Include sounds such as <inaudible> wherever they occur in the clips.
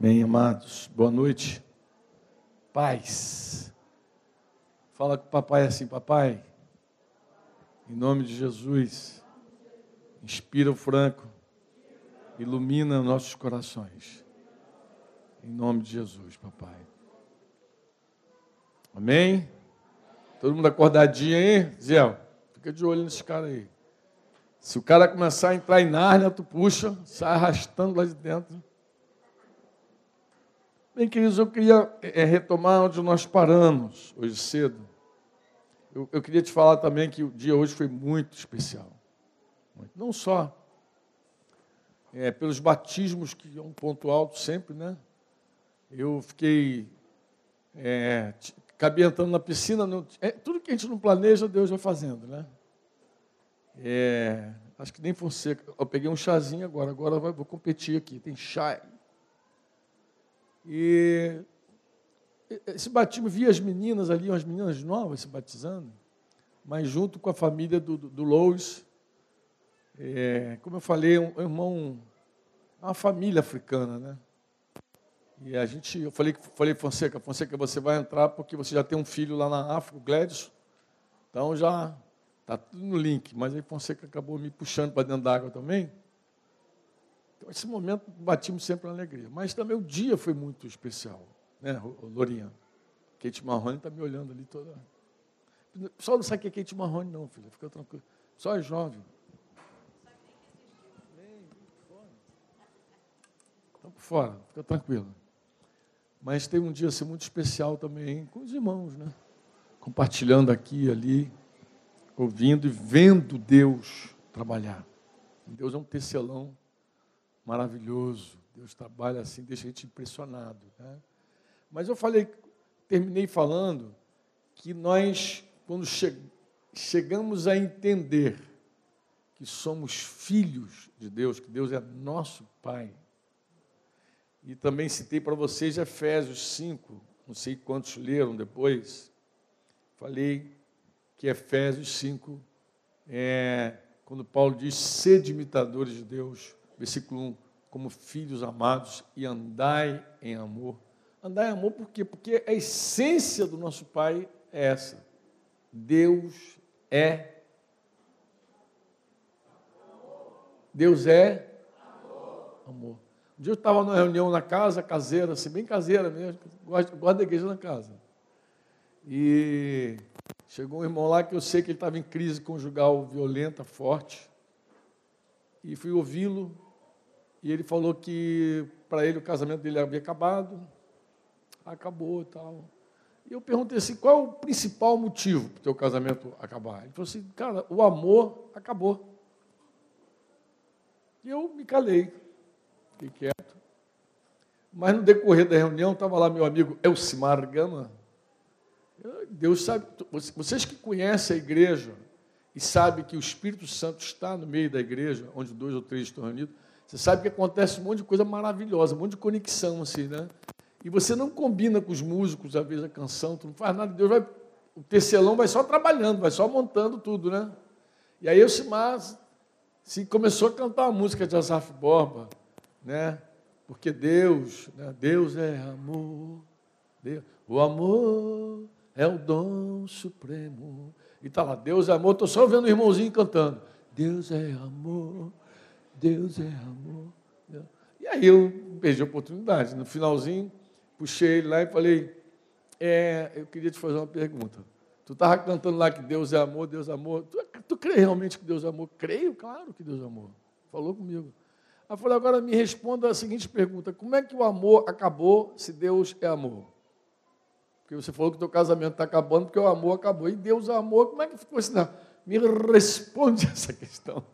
Bem, amados, boa noite. Paz. Fala com o papai assim, papai. Em nome de Jesus. Inspira o Franco. Ilumina nossos corações. Em nome de Jesus, papai. Amém? Todo mundo acordadinho aí? Zé, fica de olho nesse cara aí. Se o cara começar a entrar em Nárnia, tu puxa, sai arrastando lá de dentro. Bem, queridos, eu queria é, retomar onde nós paramos hoje cedo. Eu, eu, queria te falar também que o dia hoje foi muito especial. Não só é, pelos batismos, que é um ponto alto sempre, né? Eu fiquei. É, acabei entrando na piscina. No, é, tudo que a gente não planeja, Deus vai fazendo, né? É, acho que nem Fonseca. Eu peguei um chazinho agora, agora vou competir aqui. Tem chá e esse batismo, via as meninas ali, umas meninas novas se batizando, mas junto com a família do, do, do Lois, é, como eu falei, um, um irmão, uma família africana, né? E a gente, eu falei, falei, Fonseca, Fonseca, você vai entrar porque você já tem um filho lá na África, o Gladys, então já está tudo no link, mas aí Fonseca acabou me puxando para dentro d'água também. Então, esse momento batimos sempre na alegria. Mas também o dia foi muito especial, né, Lourinha? Kate Marrone está me olhando ali toda. O pessoal não sabe que é Kate Marrone, não, filha. Fica tranquilo. Só é jovem. Estão por fora, fica tranquilo. Mas tem um dia assim, muito especial também com os irmãos, né? Compartilhando aqui e ali, ouvindo e vendo Deus trabalhar. Deus é um tecelão maravilhoso. Deus trabalha assim, deixa a gente impressionado. Né? Mas eu falei, terminei falando que nós, quando che chegamos a entender que somos filhos de Deus, que Deus é nosso Pai, e também citei para vocês Efésios 5, não sei quantos leram depois, falei que Efésios 5 é quando Paulo diz: sede imitadores de Deus, versículo 1, como filhos amados e andai em amor. Andai em amor por quê? Porque a essência do nosso Pai é essa. Deus é Deus é amor. Um dia eu estava numa reunião na casa, caseira, assim, bem caseira mesmo, gosto, gosto da igreja na casa. E chegou um irmão lá que eu sei que ele estava em crise conjugal violenta, forte. E fui ouvi-lo, e ele falou que para ele o casamento dele havia acabado, acabou e tal. E eu perguntei assim, qual é o principal motivo para o teu casamento acabar? Ele falou assim, cara, o amor acabou. E eu me calei, fiquei quieto. Mas no decorrer da reunião estava lá meu amigo Elcimar Gama. Deus sabe, vocês que conhecem a igreja e sabem que o Espírito Santo está no meio da igreja, onde dois ou três estão reunidos, você sabe que acontece um monte de coisa maravilhosa, um monte de conexão, assim, né? E você não combina com os músicos, às vezes, a canção, tu não faz nada, Deus vai. O tecelão vai só trabalhando, vai só montando tudo, né? E aí o Simar se começou a cantar a música de Asaf Borba, né? Porque Deus, né? Deus é amor, Deus, o amor é o dom supremo. E está lá, Deus é amor, estou só vendo o irmãozinho cantando. Deus é amor, Deus é amor. E aí eu perdi a oportunidade. No finalzinho, puxei ele lá e falei: é, Eu queria te fazer uma pergunta. Tu estava cantando lá que Deus é amor, Deus é amor. Tu, tu crê realmente que Deus é amor? Creio, claro que Deus é amor. Falou comigo. Aí falei: Agora me responda a seguinte pergunta: Como é que o amor acabou se Deus é amor? Porque você falou que o teu casamento está acabando porque o amor acabou. E Deus é amor, como é que ficou assim? Não, me responde <laughs> essa questão.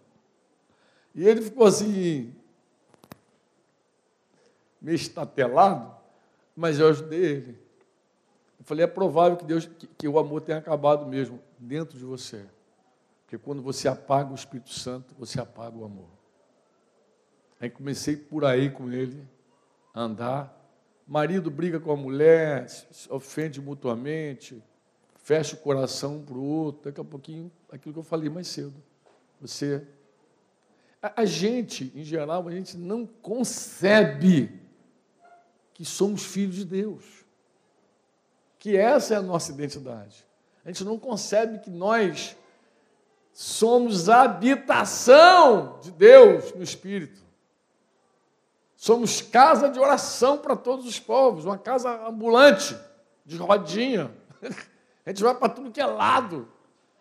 E ele ficou assim, meio estatelado, mas eu ajudei ele. Eu falei, é provável que, Deus, que, que o amor tenha acabado mesmo dentro de você. Porque quando você apaga o Espírito Santo, você apaga o amor. Aí comecei por aí com ele, a andar. Marido briga com a mulher, se ofende mutuamente, fecha o coração um para o outro. Daqui a pouquinho, aquilo que eu falei mais cedo. Você a, gente, em geral, a gente não concebe que somos filhos de Deus. Que essa é a nossa identidade. A gente não concebe que nós somos a habitação de Deus no Espírito. Somos casa de oração para todos os povos, uma casa ambulante, de rodinha. <laughs> A gente vai para tudo que é lado.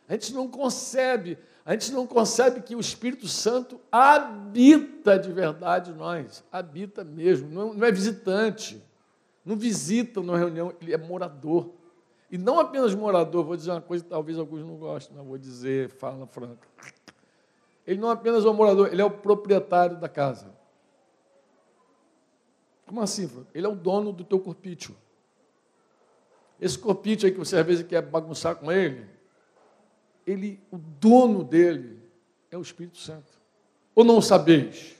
A gente não concebe, a gente não concebe que o Espírito Santo habita de verdade nós, habita mesmo, não é visitante, não visita numa reunião, ele é morador. E não apenas morador, vou dizer uma coisa que talvez alguns não gostem, mas vou dizer, fala franca. Ele não é apenas o morador, ele é o proprietário da casa. Como assim, Franco? Ele é o dono do teu corpício. Esse corpício aí que você às vezes quer bagunçar com ele, ele, o dono dele é o Espírito Santo. Ou não sabeis?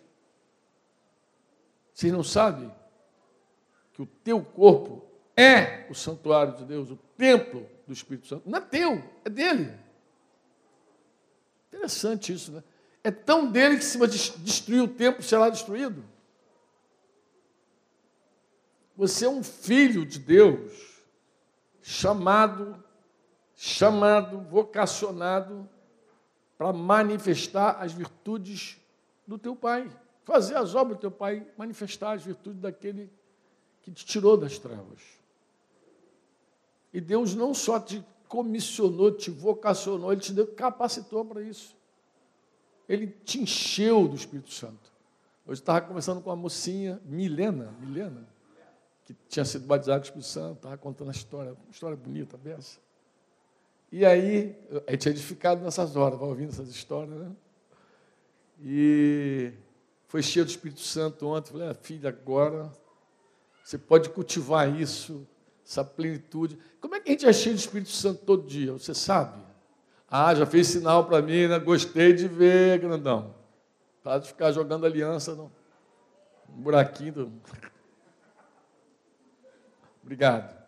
Vocês não sabem que o teu corpo é o santuário de Deus, o templo do Espírito Santo. Não é teu, é dele. Interessante isso, né? É tão dele que se destruir o templo será destruído. Você é um filho de Deus, chamado chamado, vocacionado para manifestar as virtudes do teu pai, fazer as obras do teu pai, manifestar as virtudes daquele que te tirou das trevas. E Deus não só te comissionou, te vocacionou, Ele te deu, capacitou para isso. Ele te encheu do Espírito Santo. Hoje estava conversando com uma mocinha, Milena, Milena, que tinha sido batizada com o Espírito Santo, estava contando a história, uma história bonita, benção. E aí, a gente é edificado nessas horas, vai ouvindo essas histórias, né? E foi cheio do Espírito Santo ontem. Falei, ah, filha, agora você pode cultivar isso, essa plenitude. Como é que a gente é cheio do Espírito Santo todo dia? Você sabe? Ah, já fez sinal para mim, né? Gostei de ver, grandão. Para de ficar jogando aliança no buraquinho. Do... <laughs> Obrigado.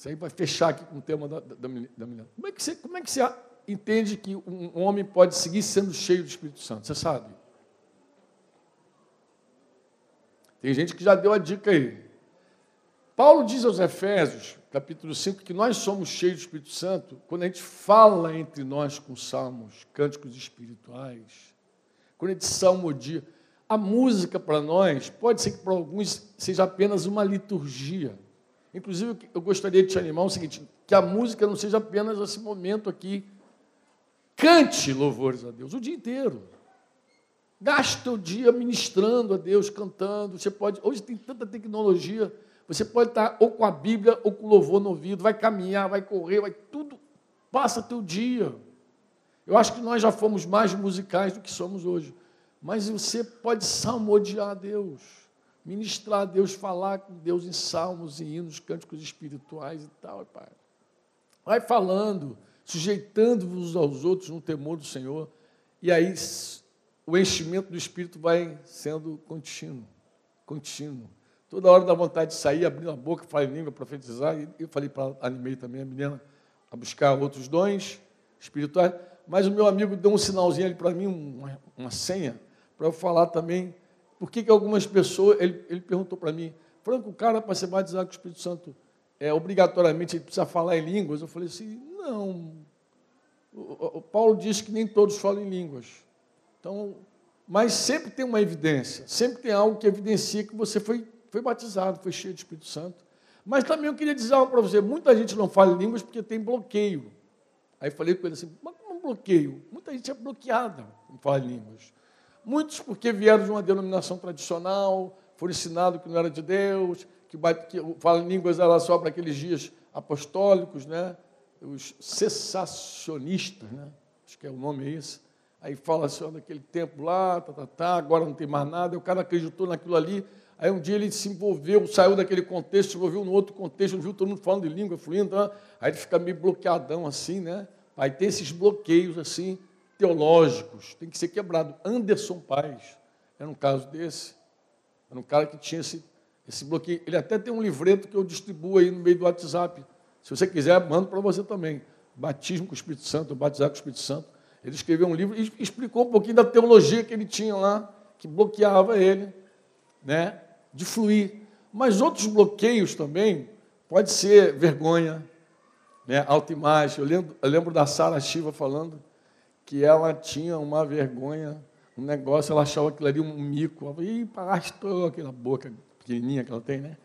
Isso aí vai fechar aqui com o tema da, da, da menina. Como é, que você, como é que você entende que um homem pode seguir sendo cheio do Espírito Santo? Você sabe? Tem gente que já deu a dica aí. Paulo diz aos Efésios, capítulo 5, que nós somos cheios do Espírito Santo quando a gente fala entre nós com salmos, cânticos espirituais, quando a gente salmodia. A música para nós, pode ser que para alguns seja apenas uma liturgia. Inclusive, eu gostaria de te animar o seguinte: que a música não seja apenas esse momento aqui. Cante louvores a Deus o dia inteiro. Gaste o dia ministrando a Deus, cantando. Você pode. Hoje tem tanta tecnologia. Você pode estar ou com a Bíblia ou com louvor no ouvido. Vai caminhar, vai correr, vai tudo. Passa teu dia. Eu acho que nós já fomos mais musicais do que somos hoje. Mas você pode salmodiar a Deus ministrar a Deus, falar com Deus em salmos e hinos, cânticos espirituais e tal, Pai. Vai falando, sujeitando-vos aos outros no temor do Senhor, e aí o enchimento do Espírito vai sendo contínuo, contínuo. Toda hora dá vontade de sair, abrir a boca, falar em língua, profetizar, e eu falei para animei também a menina a buscar outros dons espirituais, mas o meu amigo deu um sinalzinho ali para mim, uma, uma senha, para eu falar também por que, que algumas pessoas, ele, ele perguntou para mim, Franco, o cara para ser batizado com o Espírito Santo, é, obrigatoriamente ele precisa falar em línguas? Eu falei assim, não. O, o Paulo diz que nem todos falam em línguas. Então, mas sempre tem uma evidência, sempre tem algo que evidencia que você foi, foi batizado, foi cheio do Espírito Santo. Mas também eu queria dizer algo para você: muita gente não fala em línguas porque tem bloqueio. Aí falei com ele assim: mas como bloqueio? Muita gente é bloqueada em falar em línguas. Muitos porque vieram de uma denominação tradicional, foram ensinados que não era de Deus, que, que falam línguas era só para aqueles dias apostólicos, né? os cessacionistas, né? acho que é o nome é esse. Aí fala assim, daquele tempo lá, tá, tá, tá, agora não tem mais nada, o cara acreditou naquilo ali, aí um dia ele se envolveu, saiu daquele contexto, se envolveu no outro contexto, viu todo mundo falando de língua fluindo, né? aí ele fica meio bloqueadão assim, né? Aí tem esses bloqueios assim, teológicos, tem que ser quebrado. Anderson Paz era um caso desse. Era um cara que tinha esse, esse bloqueio. Ele até tem um livreto que eu distribuo aí no meio do WhatsApp. Se você quiser, mando para você também. Batismo com o Espírito Santo, batizar com o Espírito Santo. Ele escreveu um livro e explicou um pouquinho da teologia que ele tinha lá, que bloqueava ele. Né? de fluir. Mas outros bloqueios também pode ser vergonha, né? autoimagem. Eu lembro, eu lembro da Sara Shiva falando que ela tinha uma vergonha, um negócio, ela achava aquilo ali um mico. Ela falou, Ih, aquela boca pequenininha que ela tem, né?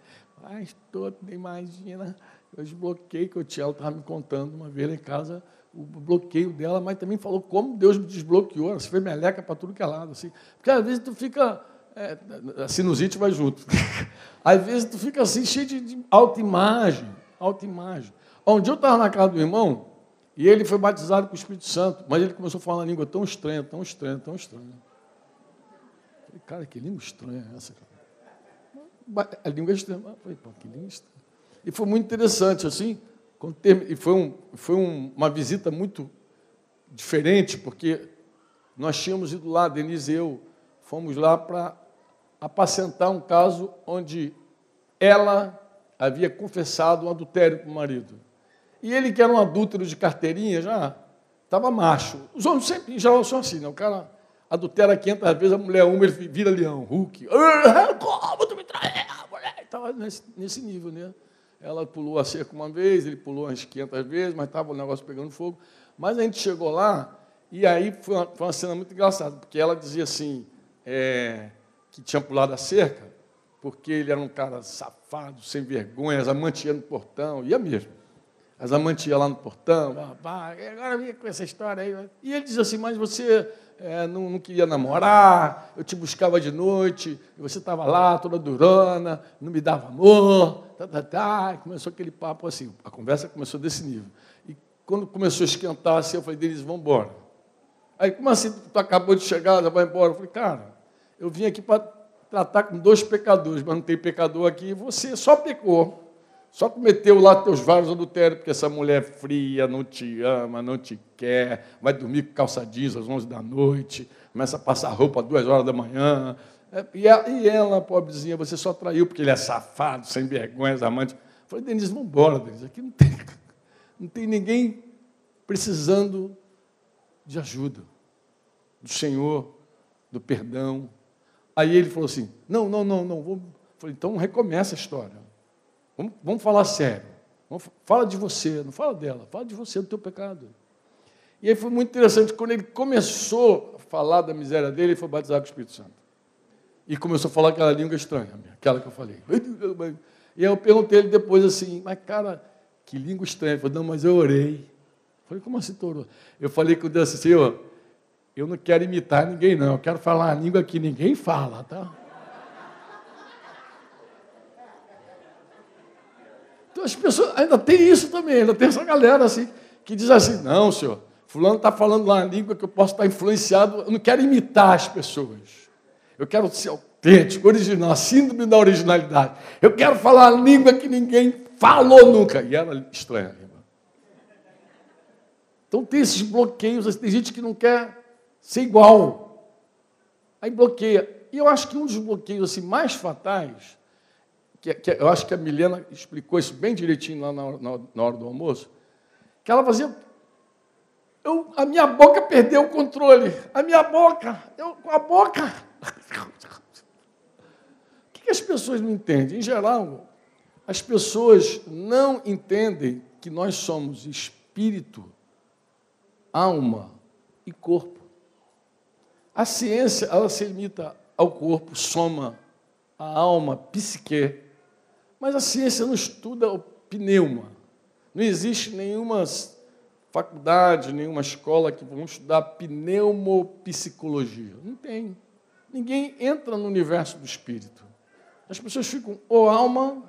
Tu imagina, eu desbloqueei que eu tinha, ela estava me contando uma vez em casa o bloqueio dela, mas também falou como Deus me desbloqueou, ela se fez meleca para tudo que é lado. Assim. Porque às vezes tu fica, é, a sinusite vai junto. <laughs> às vezes tu fica assim, cheio de, de autoimagem, autoimagem. Um dia eu estava na casa do irmão, e ele foi batizado com o Espírito Santo, mas ele começou a falar uma língua tão estranha, tão estranha, tão estranha. falei, cara, que língua estranha é essa? A língua é estranha. Eu falei, pô, que língua estranha. E foi muito interessante, assim, e foi, um, foi um, uma visita muito diferente, porque nós tínhamos ido lá, Denise e eu, fomos lá para apacentar um caso onde ela havia confessado um adultério com o marido. E ele, que era um adúltero de carteirinha, já estava macho. Os homens sempre, em geral, são assim, né? O cara adultera 500 vezes, a mulher uma, ele vira leão, Hulk. Como tu me trai? Estava nesse, nesse nível, né? Ela pulou a cerca uma vez, ele pulou umas 500 vezes, mas estava o negócio pegando fogo. Mas a gente chegou lá, e aí foi uma, foi uma cena muito engraçada, porque ela dizia assim, é, que tinha pulado a cerca, porque ele era um cara safado, sem vergonha, as amantes no portão, ia mesmo. As amantes iam lá no portão, agora vinha com essa história aí. E ele dizia assim, mas você é, não, não, queria namorar, eu te buscava de noite, e você estava lá toda durana, não me dava amor, tá, tá, tá. começou aquele papo assim, a conversa começou desse nível. E quando começou a esquentar assim, eu falei, Denise, vamos embora. Aí, como assim, tu acabou de chegar, já vai embora? Eu falei, cara, eu vim aqui para tratar com dois pecadores, mas não tem pecador aqui, você só pecou. Só cometeu lá teus vários adultérios, porque essa mulher fria não te ama, não te quer, vai dormir com calça jeans às 11 da noite, começa a passar roupa às 2 horas da manhã. É, e ela, pobrezinha, você só traiu porque ele é safado, sem vergonha, amante. Falei, Denise, vamos embora, Denise, aqui não tem, <laughs> não tem ninguém precisando de ajuda, do Senhor, do perdão. Aí ele falou assim: não, não, não, não. Vou... Falei, então recomeça a história. Vamos, vamos falar sério. Vamos, fala de você, não fala dela, fala de você, do teu pecado. E aí foi muito interessante, quando ele começou a falar da miséria dele, ele foi batizado com o Espírito Santo. E começou a falar aquela língua estranha, aquela que eu falei. E aí eu perguntei ele depois assim, mas cara, que língua estranha. Ele falou, não, mas eu orei. Eu falei, como assim tu? Eu falei com Deus assim, Senhor, eu não quero imitar ninguém, não. Eu quero falar a língua que ninguém fala, tá? Então as pessoas ainda tem isso também, ainda tem essa galera assim, que diz assim, não, senhor, fulano está falando lá uma língua que eu posso estar influenciado, eu não quero imitar as pessoas. Eu quero ser autêntico, original, a síndrome da originalidade. Eu quero falar a língua que ninguém falou nunca. E era estranha língua. Então tem esses bloqueios, tem gente que não quer ser igual. Aí bloqueia. E eu acho que um dos bloqueios assim, mais fatais que, que, eu acho que a Milena explicou isso bem direitinho lá na, na, na hora do almoço, que ela fazia. Eu, a minha boca perdeu o controle. A minha boca, eu, a boca. o que, que as pessoas não entendem? Em geral, as pessoas não entendem que nós somos espírito, alma e corpo. A ciência, ela se limita ao corpo, soma a alma, psique. Mas a ciência não estuda o pneuma. Não existe nenhuma faculdade, nenhuma escola que vão estudar pneumopsicologia. Não tem. Ninguém entra no universo do espírito. As pessoas ficam ou alma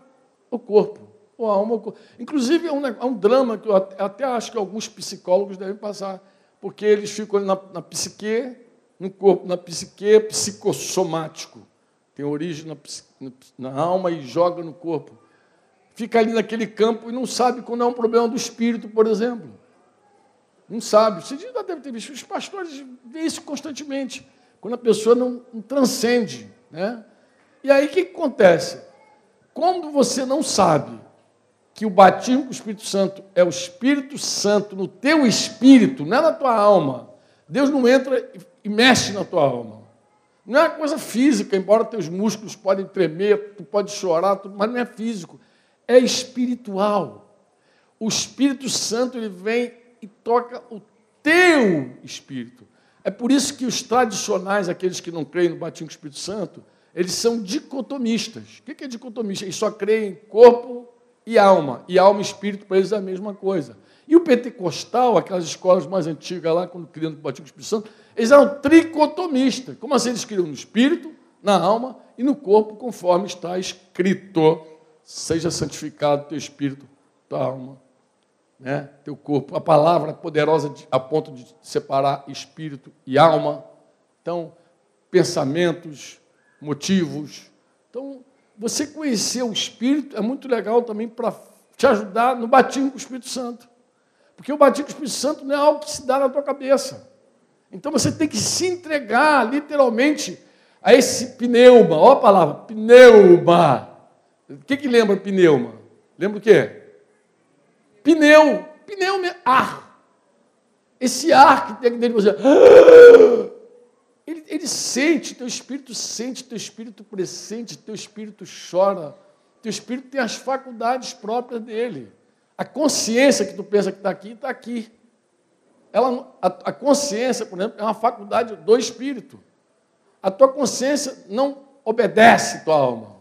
ou corpo. Ou alma ou corpo. Inclusive, é um, é um drama que eu até acho que alguns psicólogos devem passar, porque eles ficam na, na psique, no corpo, na psique psicossomático tem origem na, na, alma e joga no corpo. Fica ali naquele campo e não sabe quando é um problema do espírito, por exemplo. Não sabe. Você já deve ter visto. Os pastores veem isso constantemente. Quando a pessoa não, não transcende. Né? E aí o que, que acontece? Quando você não sabe que o batismo com o Espírito Santo é o Espírito Santo no teu espírito, não é na tua alma. Deus não entra e mexe na tua alma. Não é uma coisa física, embora teus músculos podem tremer, tu pode chorar, mas não é físico, é espiritual. O Espírito Santo ele vem e toca o teu espírito. É por isso que os tradicionais, aqueles que não creem no batismo com o Espírito Santo, eles são dicotomistas. O que é dicotomista? Eles só creem em corpo e alma. E alma e espírito para eles é a mesma coisa. E o pentecostal, aquelas escolas mais antigas lá, quando criam o batismo Espírito Santo, eles eram tricotomistas. Como assim eles criam no espírito, na alma e no corpo, conforme está escrito. Seja santificado teu espírito, tua alma, né? teu corpo. A palavra poderosa a ponto de separar espírito e alma. Então, pensamentos, motivos. Então, você conhecer o Espírito é muito legal também para te ajudar no batismo com o Espírito Santo. Porque o batismo com o Espírito Santo não é algo que se dá na tua cabeça. Então você tem que se entregar literalmente a esse pneuma. Olha a palavra, pneuma. O que, que lembra pneuma? Lembra o quê? Pneu. Pneu é ar. Esse ar que tem dentro de você. <gasps> Ele, ele sente, teu espírito sente, teu espírito pressente, teu espírito chora. Teu espírito tem as faculdades próprias dele. A consciência que tu pensa que está aqui, está aqui. Ela, a, a consciência, por exemplo, é uma faculdade do espírito. A tua consciência não obedece tua alma.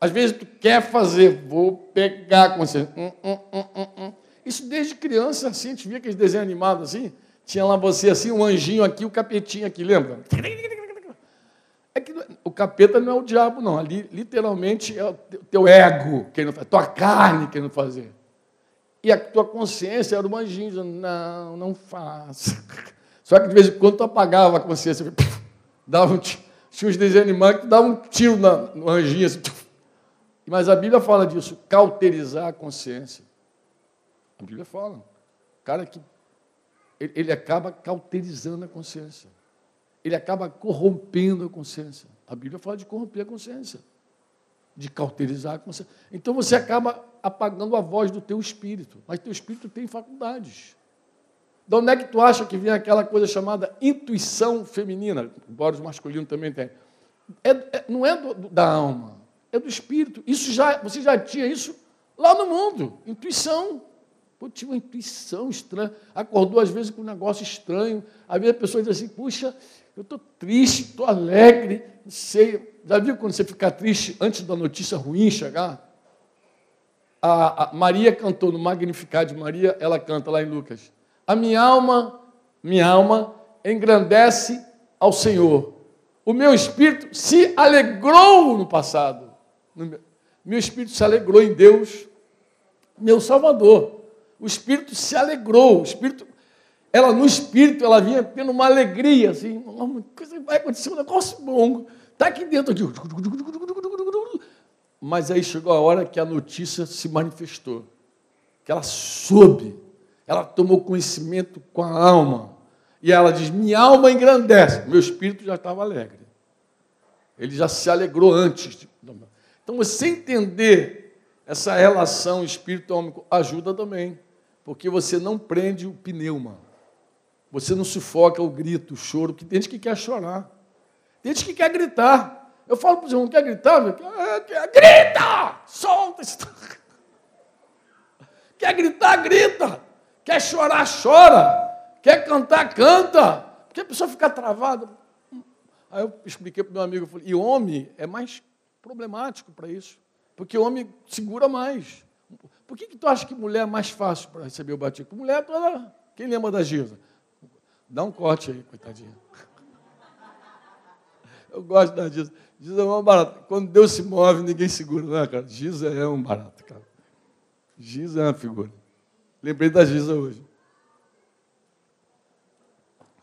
Às vezes tu quer fazer, vou pegar a consciência. Hum, hum, hum, hum, hum. Isso desde criança, assim, a gente via aqueles desenhos animados assim, tinha lá você assim, um anjinho aqui, o um capetinho aqui, lembra? É que o capeta não é o diabo, não. Ali, literalmente, é o teu ego querendo fazer, tua carne querendo fazer. E a tua consciência era o anjinho, dizendo, não, não faça. <laughs> Só que de vez em quando tu apagava a consciência, dava um tinha os desenhos animados que davam um tiro no anjinho. Assim, mas a Bíblia fala disso, cauterizar a consciência. A Bíblia fala. O cara que ele, ele acaba cauterizando a consciência. Ele acaba corrompendo a consciência. A Bíblia fala de corromper a consciência de cauterizar. Então você acaba apagando a voz do teu espírito, mas teu espírito tem faculdades. De onde é que tu acha que vem aquela coisa chamada intuição feminina? Embora os masculinos também tenham. É, é, não é do, da alma, é do espírito. Isso já, você já tinha isso lá no mundo. Intuição. Pô, tinha uma intuição estranha. Acordou às vezes com um negócio estranho. Às vezes a pessoa diz assim, puxa, eu estou triste, estou alegre, não sei. Já viu quando você fica triste antes da notícia ruim chegar? A, a Maria cantou no Magnificar de Maria, ela canta lá em Lucas. A minha alma, minha alma engrandece ao Senhor. O meu espírito se alegrou no passado. Meu espírito se alegrou em Deus, meu Salvador. O espírito se alegrou, o espírito ela no espírito, ela vinha tendo uma alegria, assim, uma coisa vai acontecer um negócio bom, está aqui dentro aqui. Mas aí chegou a hora que a notícia se manifestou, que ela soube, ela tomou conhecimento com a alma, e ela diz: Minha alma engrandece, meu espírito já estava alegre. Ele já se alegrou antes. Então, você entender essa relação espírito-homem ajuda também, porque você não prende o pneuma. Você não sufoca o grito, o choro, porque tem gente que quer chorar. Tem gente que quer gritar. Eu falo para os irmãos, quer gritar? Grita! Solta! <laughs> Quer gritar, grita! Quer chorar, chora! Quer cantar, canta! Porque a pessoa fica travada. Aí eu expliquei para o meu amigo, falei, e homem é mais problemático para isso. Porque homem segura mais. Por que, que tu acha que mulher é mais fácil para receber o batismo? Mulher toda. Quem lembra da Giza? Dá um corte aí, coitadinha. Eu gosto da Giza. Giza é uma barata. Quando Deus se move, ninguém segura, né, cara? Giza é um barato, cara. Giza é uma figura. Lembrei da Giza hoje.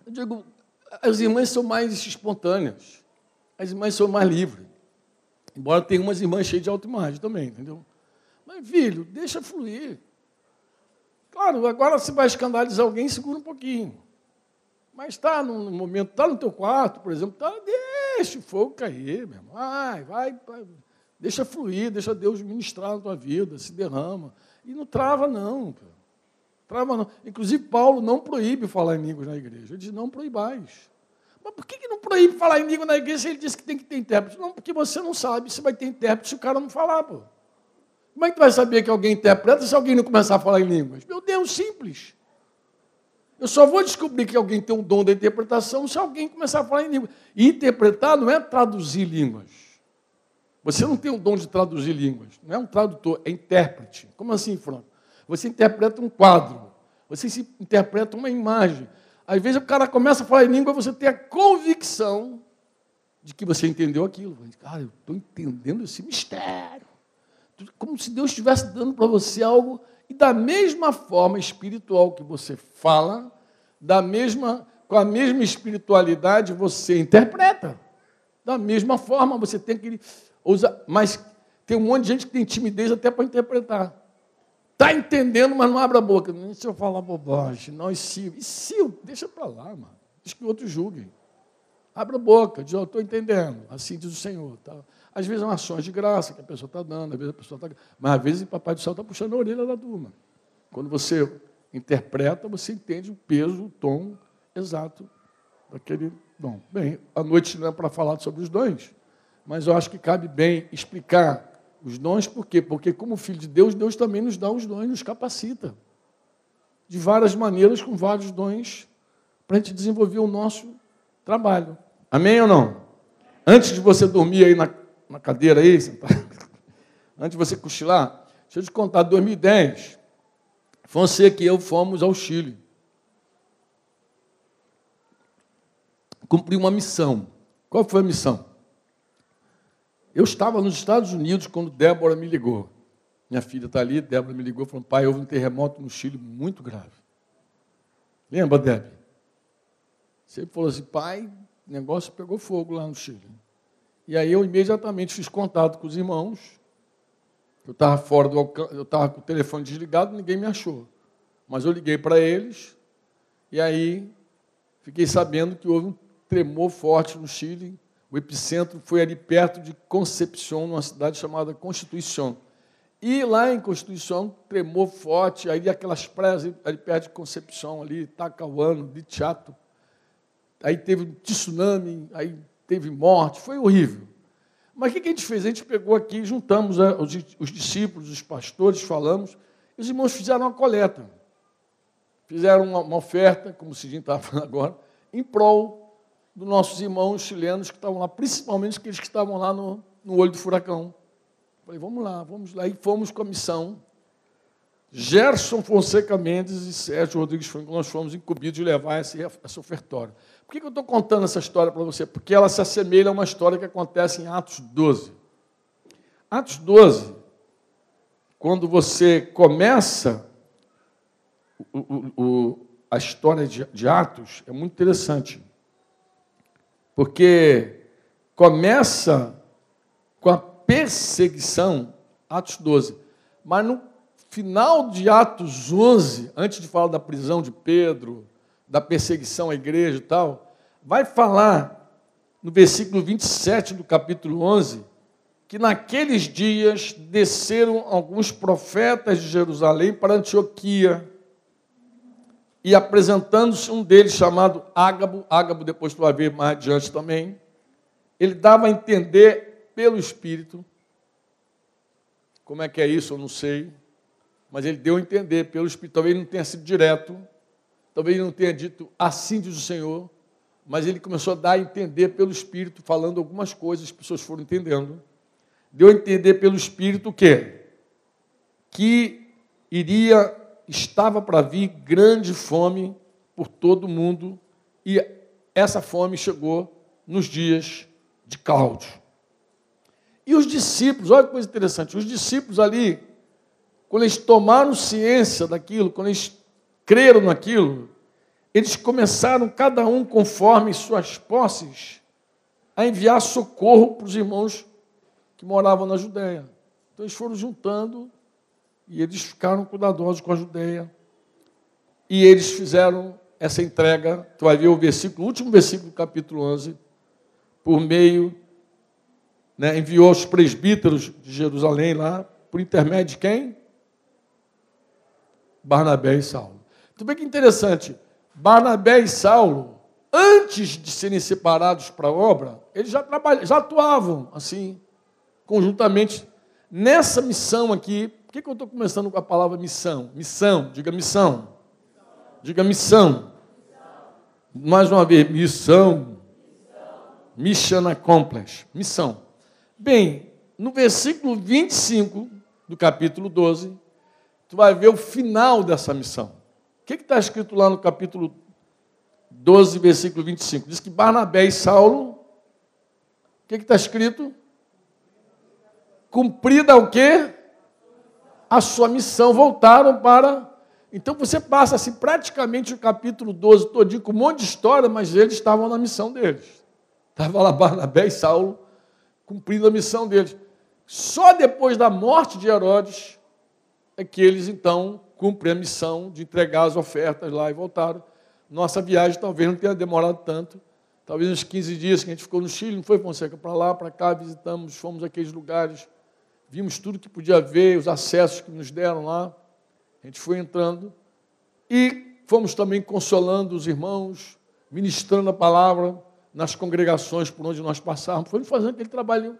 Eu digo, as irmãs são mais espontâneas. As irmãs são mais livres. Embora tenha umas irmãs cheias de autoimagem também, entendeu? Mas, filho, deixa fluir. Claro, agora se vai escandalizar alguém, segura um pouquinho. Mas está no momento, está no teu quarto, por exemplo, tá, deixa o fogo cair, meu irmão. Vai, vai, vai, deixa fluir, deixa Deus ministrar na tua vida, se derrama. E não trava, não. Trava não. Inclusive, Paulo não proíbe falar em línguas na igreja. Ele diz, não proibais. Mas por que, que não proíbe falar em língua na igreja se ele disse que tem que ter intérprete? Não, porque você não sabe se vai ter intérprete se o cara não falar, pô. Como é que tu vai saber que alguém interpreta se alguém não começar a falar em línguas? Meu Deus, simples. Eu só vou descobrir que alguém tem um dom da interpretação se alguém começar a falar em línguas. E interpretar não é traduzir línguas. Você não tem o dom de traduzir línguas. Não é um tradutor, é intérprete. Como assim, Franco? Você interpreta um quadro. Você interpreta uma imagem. Às vezes o cara começa a falar em língua você tem a convicção de que você entendeu aquilo. Cara, eu estou entendendo esse mistério como se Deus estivesse dando para você algo, e da mesma forma espiritual que você fala, da mesma, com a mesma espiritualidade você interpreta. Da mesma forma, você tem que usar, mas tem um monte de gente que tem timidez até para interpretar. Está entendendo, mas não abre a boca. Nem se eu falar bobagem, não, e se, e se deixa para lá, mano. Deixa que outros julguem. Abre a boca, diz, eu estou entendendo, assim diz o Senhor. Tá? Às vezes são ações de graça que a pessoa está dando, às vezes a pessoa está. Mas às vezes o Papai do Céu está puxando a orelha da turma. Quando você interpreta, você entende o peso, o tom exato daquele dom. Bem, a noite não é para falar sobre os dons, mas eu acho que cabe bem explicar os dons, por quê? Porque, como filho de Deus, Deus também nos dá os dons, nos capacita. De várias maneiras, com vários dons, para a gente desenvolver o nosso trabalho. Amém ou não? Antes de você dormir aí na na cadeira aí, <laughs> antes de você cochilar, deixa eu te contar, 2010, Fonseca e eu fomos ao Chile. Cumpri uma missão. Qual foi a missão? Eu estava nos Estados Unidos quando Débora me ligou. Minha filha está ali, Débora me ligou, falou, pai, houve um terremoto no Chile muito grave. Lembra, Débora? Você falou assim, pai, o negócio pegou fogo lá no Chile. E aí eu imediatamente fiz contato com os irmãos. Eu estava fora do eu estava com o telefone desligado, ninguém me achou. Mas eu liguei para eles e aí fiquei sabendo que houve um tremor forte no Chile. O epicentro foi ali perto de Concepción, numa cidade chamada Constituição. E lá em Constituição, tremor forte, aí aquelas praias ali perto de Concepción, ali, Itacauano, de Chato. Aí teve um tsunami, aí teve morte, foi horrível. Mas o que a gente fez? A gente pegou aqui, juntamos né, os discípulos, os pastores, falamos, e os irmãos fizeram uma coleta. Fizeram uma, oferta, como o Cidinho estava falando agora, em prol dos nossos irmãos chilenos que estavam lá, principalmente aqueles que estavam lá no, no olho do furacão. Falei, vamos lá, vamos lá. E fomos com a missão. Gerson Fonseca Mendes e Sérgio Rodrigues Franco, nós fomos incumbidos de levar esse, esse ofertório. Por que eu estou contando essa história para você? Porque ela se assemelha a uma história que acontece em Atos 12. Atos 12, quando você começa o, o, o, a história de, de Atos, é muito interessante. Porque começa com a perseguição, Atos 12, mas no final de Atos 11, antes de falar da prisão de Pedro, da perseguição à igreja e tal, vai falar no versículo 27 do capítulo 11 que naqueles dias desceram alguns profetas de Jerusalém para Antioquia e apresentando-se um deles chamado Ágabo, Ágabo depois tu vai ver mais adiante também, ele dava a entender pelo Espírito, como é que é isso, eu não sei, mas ele deu a entender pelo Espírito, talvez não tenha sido direto, Talvez ele não tenha dito assim diz o Senhor, mas ele começou a dar a entender pelo Espírito, falando algumas coisas, as pessoas foram entendendo. Deu a entender pelo Espírito o quê? Que iria, estava para vir grande fome por todo o mundo, e essa fome chegou nos dias de Cláudio. E os discípulos, olha que coisa interessante, os discípulos ali, quando eles tomaram ciência daquilo, quando eles creram naquilo, eles começaram, cada um conforme suas posses, a enviar socorro para os irmãos que moravam na Judéia. Então eles foram juntando e eles ficaram cuidadosos com a Judéia. E eles fizeram essa entrega, tu vai ver o versículo, o último versículo do capítulo 11, por meio, né, enviou os presbíteros de Jerusalém lá, por intermédio de quem? Barnabé e Saulo. Tu vê que interessante. Barnabé e Saulo, antes de serem separados para a obra, eles já trabalhavam, já atuavam assim, conjuntamente nessa missão aqui. Por que, que eu estou começando com a palavra missão? Missão, diga missão. Diga missão. Mais uma vez, missão. Mission accomplished. Missão. Bem, no versículo 25 do capítulo 12, tu vai ver o final dessa missão. O que está escrito lá no capítulo 12, versículo 25? Diz que Barnabé e Saulo, o que está escrito? Cumprida o quê? A sua missão, voltaram para. Então você passa assim, praticamente o capítulo 12 todinho com um monte de história, mas eles estavam na missão deles. Estava lá Barnabé e Saulo cumprindo a missão deles. Só depois da morte de Herodes é que eles então cumprem a missão de entregar as ofertas lá e voltaram. Nossa viagem talvez não tenha demorado tanto, talvez uns 15 dias que a gente ficou no Chile, não foi, Fonseca? Para lá, para cá, visitamos, fomos aqueles lugares, vimos tudo que podia ver, os acessos que nos deram lá. A gente foi entrando e fomos também consolando os irmãos, ministrando a palavra nas congregações por onde nós passávamos. Fomos fazendo aquele trabalho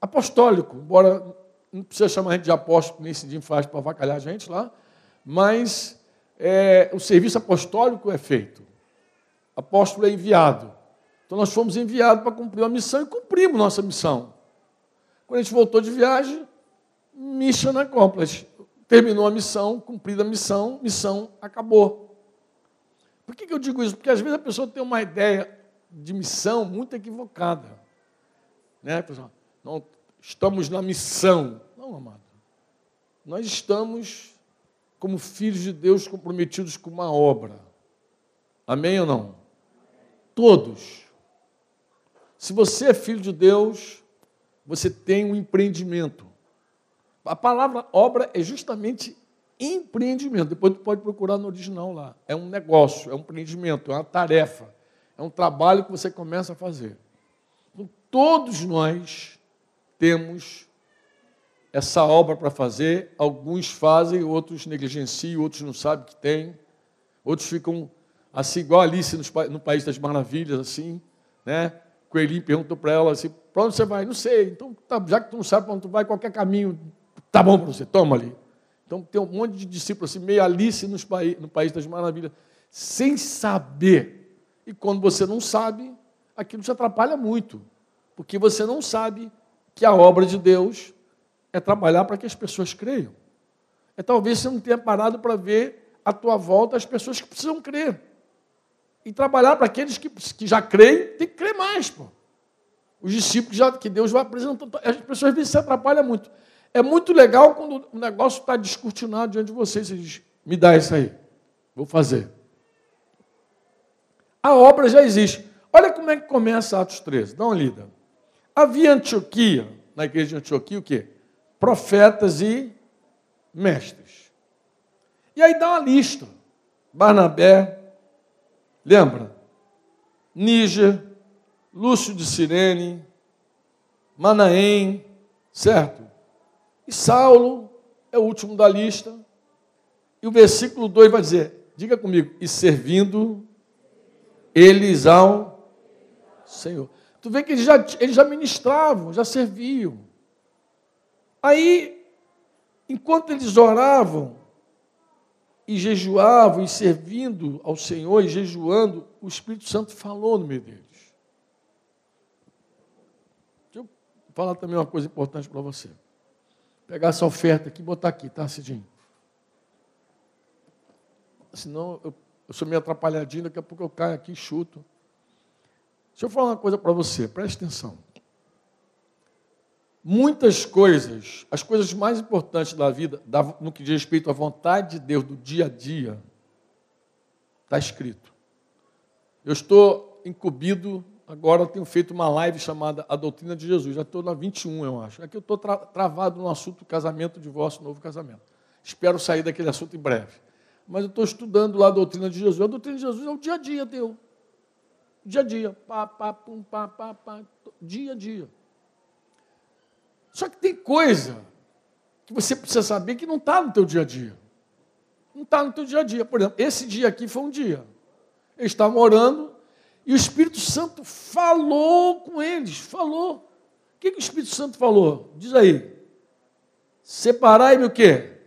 apostólico, embora não precisa chamar a gente de apóstolo, nem dia faz para avacalhar a gente lá, mas é, o serviço apostólico é feito. Apóstolo é enviado. Então nós fomos enviados para cumprir uma missão e cumprimos nossa missão. Quando a gente voltou de viagem, mission accomplished. Terminou a missão, cumprida a missão, missão acabou. Por que, que eu digo isso? Porque às vezes a pessoa tem uma ideia de missão muito equivocada. Né, pessoal? Não, estamos na missão. Não, amado. Nós estamos como filhos de Deus comprometidos com uma obra. Amém ou não? Todos. Se você é filho de Deus, você tem um empreendimento. A palavra obra é justamente empreendimento. Depois tu pode procurar no original lá. É um negócio, é um empreendimento, é uma tarefa, é um trabalho que você começa a fazer. Então, todos nós temos essa obra para fazer, alguns fazem, outros negligenciam, outros não sabem que tem, outros ficam assim, igual Alice no País das Maravilhas, assim, né? Coelhinho perguntou para ela assim, para onde você vai? Não sei. Então, tá, já que tu não sabe para onde tu vai, qualquer caminho tá bom para você, toma ali. Então, tem um monte de discípulos assim, meio Alice nos, no País das Maravilhas, sem saber. E quando você não sabe, aquilo te atrapalha muito, porque você não sabe que a obra de Deus é trabalhar para que as pessoas creiam. É talvez você não tenha parado para ver à tua volta as pessoas que precisam crer. E trabalhar para aqueles que, que já creem, tem que crer mais. Pô. Os discípulos já, que Deus vai apresentando. As pessoas às vezes se atrapalham muito. É muito legal quando o negócio está descortinado diante de vocês. Você diz, me dá isso aí. Vou fazer. A obra já existe. Olha como é que começa Atos 13. Dá uma lida. Havia Antioquia, na igreja de Antioquia, o quê? Profetas e mestres. E aí dá uma lista. Barnabé, lembra? Níger, Lúcio de Sirene, Manaém, certo? E Saulo é o último da lista. E o versículo 2 vai dizer: diga comigo, e servindo eles ao Senhor. Tu vê que eles já, eles já ministravam, já serviam. Aí, enquanto eles oravam e jejuavam e servindo ao Senhor e jejuando, o Espírito Santo falou no meio deles. Deixa eu falar também uma coisa importante para você. Pegar essa oferta aqui e botar aqui, tá, Cidinho? Senão eu, eu sou meio atrapalhadinho, daqui a pouco eu caio aqui e chuto. Deixa eu falar uma coisa para você, preste atenção. Muitas coisas, as coisas mais importantes da vida, no que diz respeito à vontade de Deus do dia a dia, está escrito. Eu estou incumbido, agora tenho feito uma live chamada A Doutrina de Jesus, já estou na 21, eu acho. Aqui eu estou tra travado no assunto casamento, divórcio, novo casamento. Espero sair daquele assunto em breve. Mas eu estou estudando lá a doutrina de Jesus. A doutrina de Jesus é o dia a dia teu. Dia a dia. Pá, pá, pum, pá, pá, pá. Dia a dia. Só que tem coisa que você precisa saber que não está no teu dia a dia. Não está no teu dia a dia. Por exemplo, esse dia aqui foi um dia. Eles estavam orando E o Espírito Santo falou com eles, falou. O que, que o Espírito Santo falou? Diz aí. Separai-me o quê?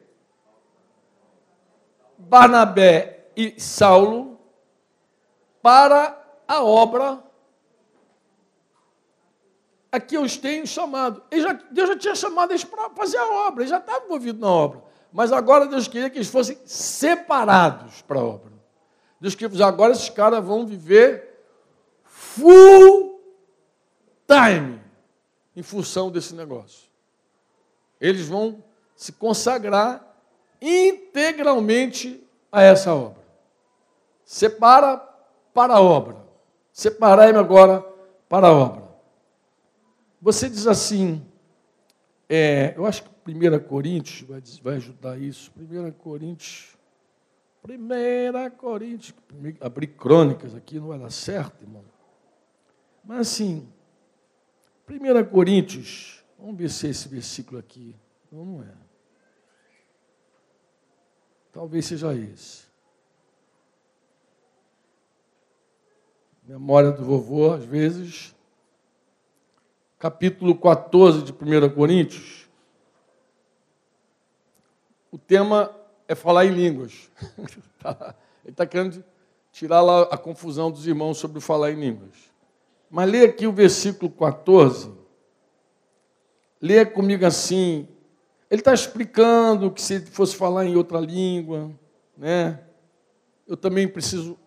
Barnabé e Saulo para a obra a que eu os tenho chamado. Já, Deus já tinha chamado eles para fazer a obra, eles já estavam envolvidos na obra. Mas agora Deus queria que eles fossem separados para a obra. Deus queria agora esses caras vão viver full time em função desse negócio. Eles vão se consagrar integralmente a essa obra. Separa para a obra. Separai-me agora para a obra. Você diz assim, é, eu acho que 1 Coríntios vai, vai ajudar isso. 1 Coríntios. 1 Coríntios. Abrir crônicas aqui não vai dar certo, irmão. Mas assim, 1 Coríntios, vamos ver se é esse versículo aqui. Não, não é. Talvez seja esse. Memória do vovô, às vezes, capítulo 14 de 1 Coríntios, o tema é falar em línguas. <laughs> Ele está querendo tirar lá a confusão dos irmãos sobre o falar em línguas. Mas lê aqui o versículo 14. Lê comigo assim. Ele está explicando que se fosse falar em outra língua, né? Eu também preciso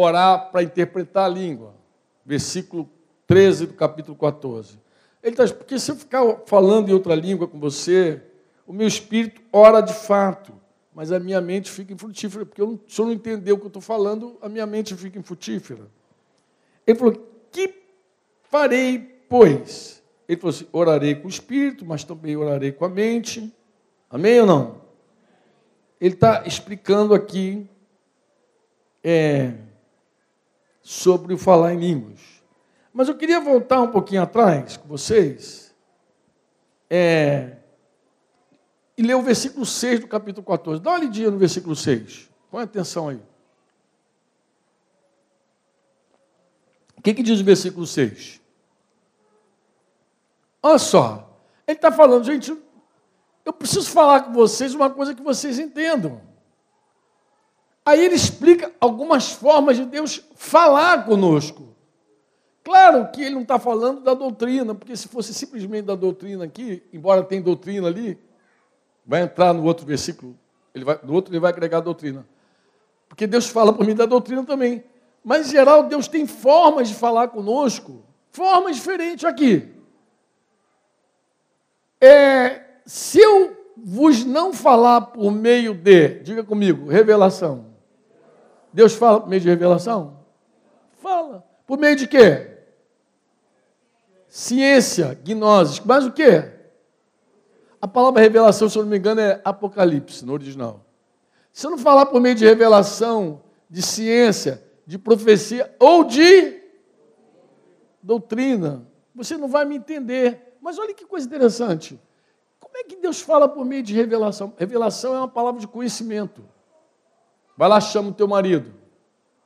orar para interpretar a língua. Versículo 13 do capítulo 14. Ele está, porque se eu ficar falando em outra língua com você, o meu espírito ora de fato, mas a minha mente fica infrutífera, porque eu se eu não entender o que eu estou falando, a minha mente fica infrutífera. Ele falou: Que farei, pois? Ele falou assim: orarei com o espírito, mas também orarei com a mente. Amém ou não? Ele está explicando aqui é, sobre o falar em línguas. Mas eu queria voltar um pouquinho atrás com vocês é, e ler o versículo 6 do capítulo 14. Dá uma lidinha no versículo 6. Põe atenção aí. O que, que diz o versículo 6? Olha só, ele está falando, gente, eu preciso falar com vocês uma coisa que vocês entendam. Aí ele explica algumas formas de Deus falar conosco. Claro que ele não está falando da doutrina, porque se fosse simplesmente da doutrina aqui, embora tenha doutrina ali, vai entrar no outro versículo, ele vai, no outro ele vai agregar a doutrina. Porque Deus fala por mim da doutrina também. Mas, em geral, Deus tem formas de falar conosco, formas diferentes aqui. É, se eu vos não falar por meio de, diga comigo, revelação. Deus fala por meio de revelação? Fala. Por meio de quê? ciência, gnose, mas o quê? A palavra revelação, se eu não me engano, é apocalipse, no original. Se eu não falar por meio de revelação, de ciência, de profecia ou de doutrina, você não vai me entender. Mas olha que coisa interessante. Como é que Deus fala por meio de revelação? Revelação é uma palavra de conhecimento. Vai lá, chama o teu marido.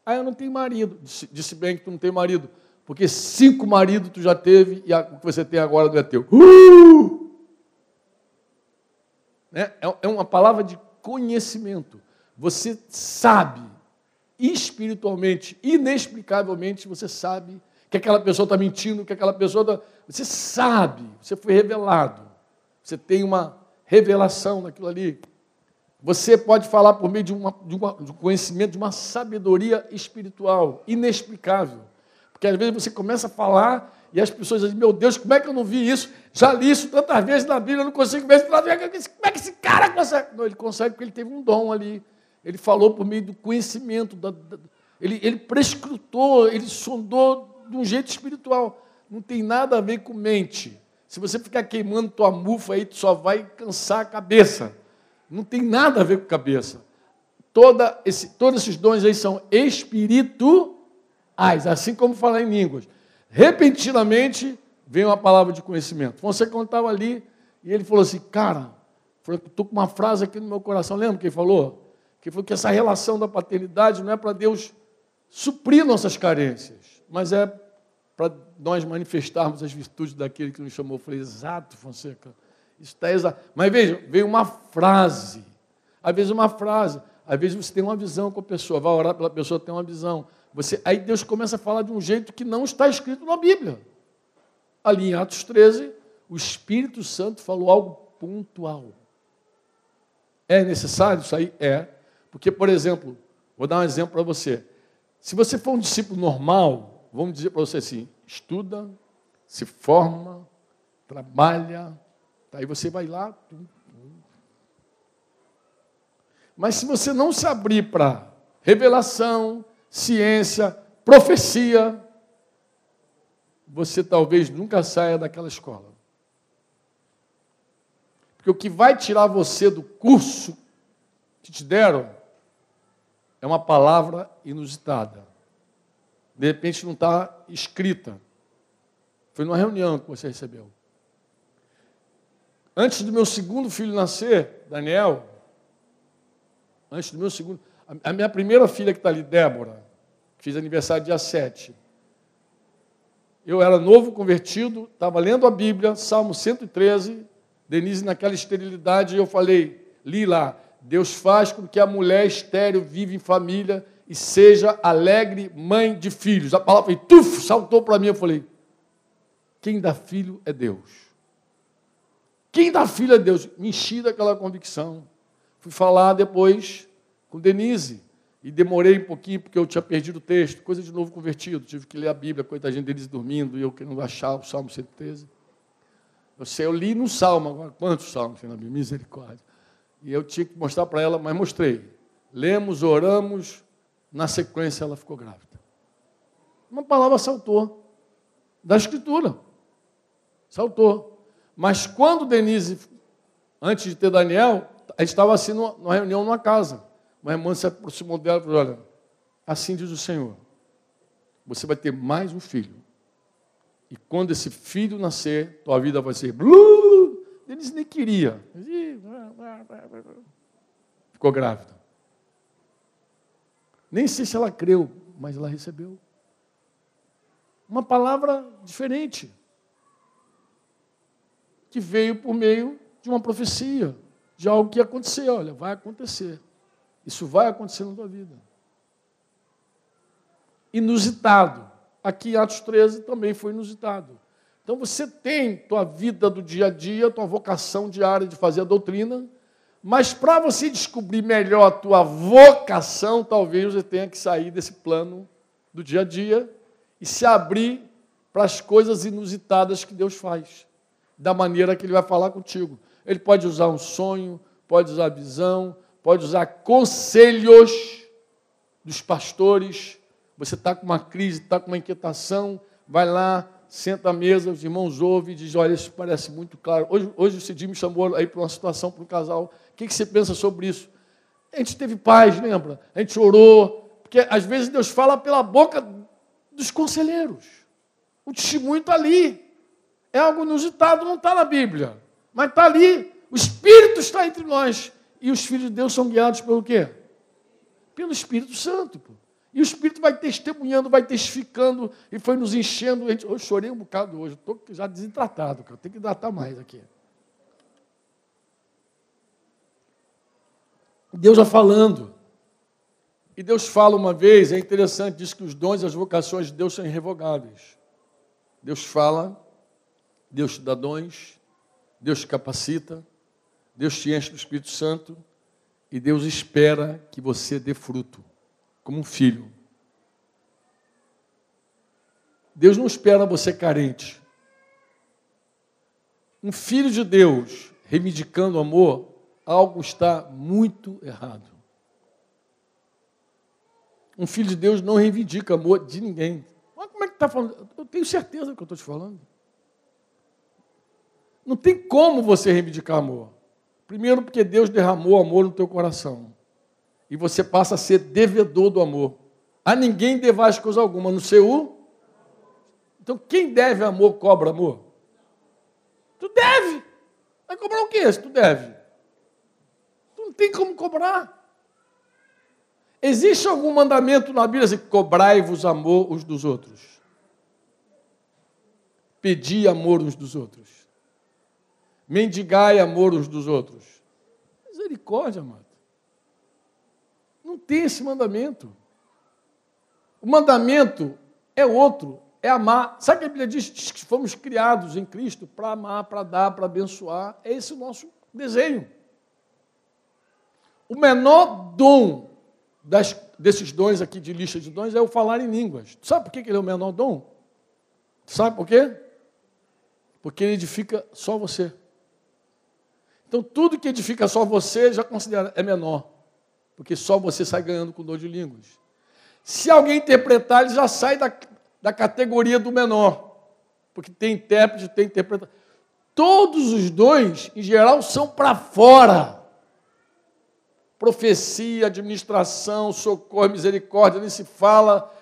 Ah, eu não tenho marido. Disse, disse bem que tu não tem marido. Porque cinco maridos tu já teve e o que você tem agora não é teu. Uh! É, é uma palavra de conhecimento. Você sabe, espiritualmente, inexplicavelmente, você sabe que aquela pessoa está mentindo, que aquela pessoa está. Você sabe, você foi revelado. Você tem uma revelação naquilo ali. Você pode falar por meio de, uma, de, uma, de um conhecimento, de uma sabedoria espiritual inexplicável. Porque às vezes você começa a falar e as pessoas dizem, meu Deus, como é que eu não vi isso? Já li isso tantas vezes na Bíblia, eu não consigo ver. Como é que esse cara consegue? Não, ele consegue porque ele teve um dom ali. Ele falou por meio do conhecimento. Da, da, ele, ele prescrutou, ele sondou de um jeito espiritual. Não tem nada a ver com mente. Se você ficar queimando tua mufa aí, tu só vai cansar a cabeça. Não tem nada a ver com cabeça. Toda esse, todos esses dons aí são espirituais assim como falar em línguas. Repentinamente veio uma palavra de conhecimento. Você estava ali e ele falou assim, cara, estou com uma frase aqui no meu coração, lembra que ele falou? Que foi que essa relação da paternidade não é para Deus suprir nossas carências, mas é para nós manifestarmos as virtudes daquele que nos chamou. Eu falei, exato, Fonseca. Está. Mas veja, veio uma frase. Às vezes uma frase. Às vezes você tem uma visão com a pessoa, vai orar pela pessoa, tem uma visão. Você, aí Deus começa a falar de um jeito que não está escrito na Bíblia. Ali em Atos 13, o Espírito Santo falou algo pontual. É necessário isso aí? É. Porque, por exemplo, vou dar um exemplo para você. Se você for um discípulo normal, vamos dizer para você assim: estuda, se forma, trabalha, aí você vai lá. Mas se você não se abrir para revelação, ciência, profecia, você talvez nunca saia daquela escola. Porque o que vai tirar você do curso que te deram é uma palavra inusitada. De repente não está escrita. Foi numa reunião que você recebeu. Antes do meu segundo filho nascer, Daniel, antes do meu segundo, a minha primeira filha que está ali, Débora, fiz aniversário dia 7. Eu era novo convertido, estava lendo a Bíblia, Salmo 113, Denise naquela esterilidade, eu falei, li lá, Deus faz com que a mulher estéril viva em família e seja alegre mãe de filhos. A palavra foi, tuf, saltou para mim, eu falei, quem dá filho é Deus. Quem dá filho é Deus. Me enchi daquela convicção. Fui falar depois com Denise. E demorei um pouquinho, porque eu tinha perdido o texto, coisa de novo convertido. Tive que ler a Bíblia, coitadinha Denise dormindo, e eu querendo achar o Salmo 113. Eu sei, eu li no Salmo, agora quantos salmos tem na Bíblia? Misericórdia. E eu tinha que mostrar para ela, mas mostrei. Lemos, oramos, na sequência ela ficou grávida. Uma palavra saltou da Escritura. Saltou. Mas quando Denise, antes de ter Daniel, a gente estava assim numa reunião numa casa. Uma irmã se aproximou dela e falou: Olha, assim diz o Senhor, você vai ter mais um filho. E quando esse filho nascer, tua vida vai ser. Blu! Eles nem queria. Ficou grávida. Nem sei se ela creu, mas ela recebeu. Uma palavra diferente. Que veio por meio de uma profecia, de algo que ia acontecer. Olha, vai acontecer. Isso vai acontecer na tua vida. Inusitado. Aqui em Atos 13 também foi inusitado. Então você tem tua vida do dia a dia, tua vocação diária de fazer a doutrina, mas para você descobrir melhor a tua vocação, talvez você tenha que sair desse plano do dia a dia e se abrir para as coisas inusitadas que Deus faz, da maneira que Ele vai falar contigo. Ele pode usar um sonho, pode usar visão, pode usar conselhos dos pastores, você está com uma crise, está com uma inquietação, vai lá, senta à mesa, os irmãos ouvem e dizem, olha, isso parece muito claro. Hoje, hoje o Cid me chamou aí para uma situação, para um casal. O que, que você pensa sobre isso? A gente teve paz, lembra? A gente orou, porque às vezes Deus fala pela boca dos conselheiros. O testemunho está ali. É algo inusitado, não está na Bíblia, mas está ali. O Espírito está entre nós. E os filhos de Deus são guiados pelo quê? Pelo Espírito Santo. Pô. E o Espírito vai testemunhando, vai testificando, e foi nos enchendo. Eu chorei um bocado hoje, estou já desidratado, cara. tenho que hidratar mais aqui. Deus já falando. E Deus fala uma vez, é interessante, diz que os dons e as vocações de Deus são irrevogáveis. Deus fala, Deus te dá dons, Deus te capacita, Deus te enche do Espírito Santo e Deus espera que você dê fruto como um filho. Deus não espera você carente. Um filho de Deus reivindicando amor, algo está muito errado. Um filho de Deus não reivindica amor de ninguém. Mas como é que está falando? Eu tenho certeza do que eu estou te falando. Não tem como você reivindicar amor. Primeiro, porque Deus derramou amor no teu coração e você passa a ser devedor do amor. A ninguém devais coisa alguma, no seu. Então, quem deve amor, cobra amor. Tu deve. Vai cobrar o quê se tu deve? Tu não tem como cobrar. Existe algum mandamento na Bíblia assim, cobrai-vos amor uns dos outros? Pedi amor uns dos outros. Mendigai amor uns dos outros. Misericórdia, amado. Não tem esse mandamento. O mandamento é outro, é amar. Sabe que a Bíblia diz? que fomos criados em Cristo para amar, para dar, para abençoar. É esse o nosso desenho. O menor dom das, desses dons aqui de lista de dons é o falar em línguas. Sabe por que ele é o menor dom? Sabe por quê? Porque ele edifica só você. Então, tudo que edifica só você já considera é menor, porque só você sai ganhando com dor de línguas. Se alguém interpretar, ele já sai da, da categoria do menor, porque tem intérprete, tem interpretação. Todos os dons, em geral, são para fora. Profecia, administração, socorro, misericórdia, nem se fala.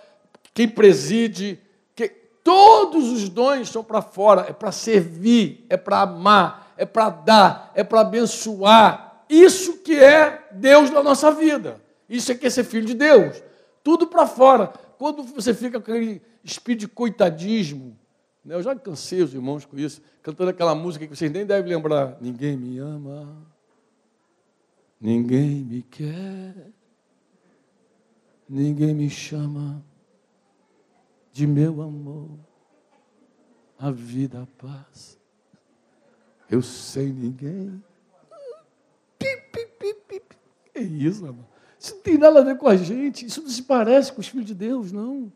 Quem preside, que... todos os dons são para fora, é para servir, é para amar, é para dar, é para abençoar. Isso que é Deus na nossa vida. Isso é que é ser filho de Deus. Tudo para fora. Quando você fica com aquele espírito de coitadismo, né? eu já cansei os irmãos com isso, cantando aquela música que vocês nem devem lembrar. Ninguém me ama, ninguém me quer, ninguém me chama de meu amor, a vida, a paz. Eu sei ninguém. Que isso, amor? Isso não tem nada a ver com a gente. Isso não se parece com os filhos de Deus, não.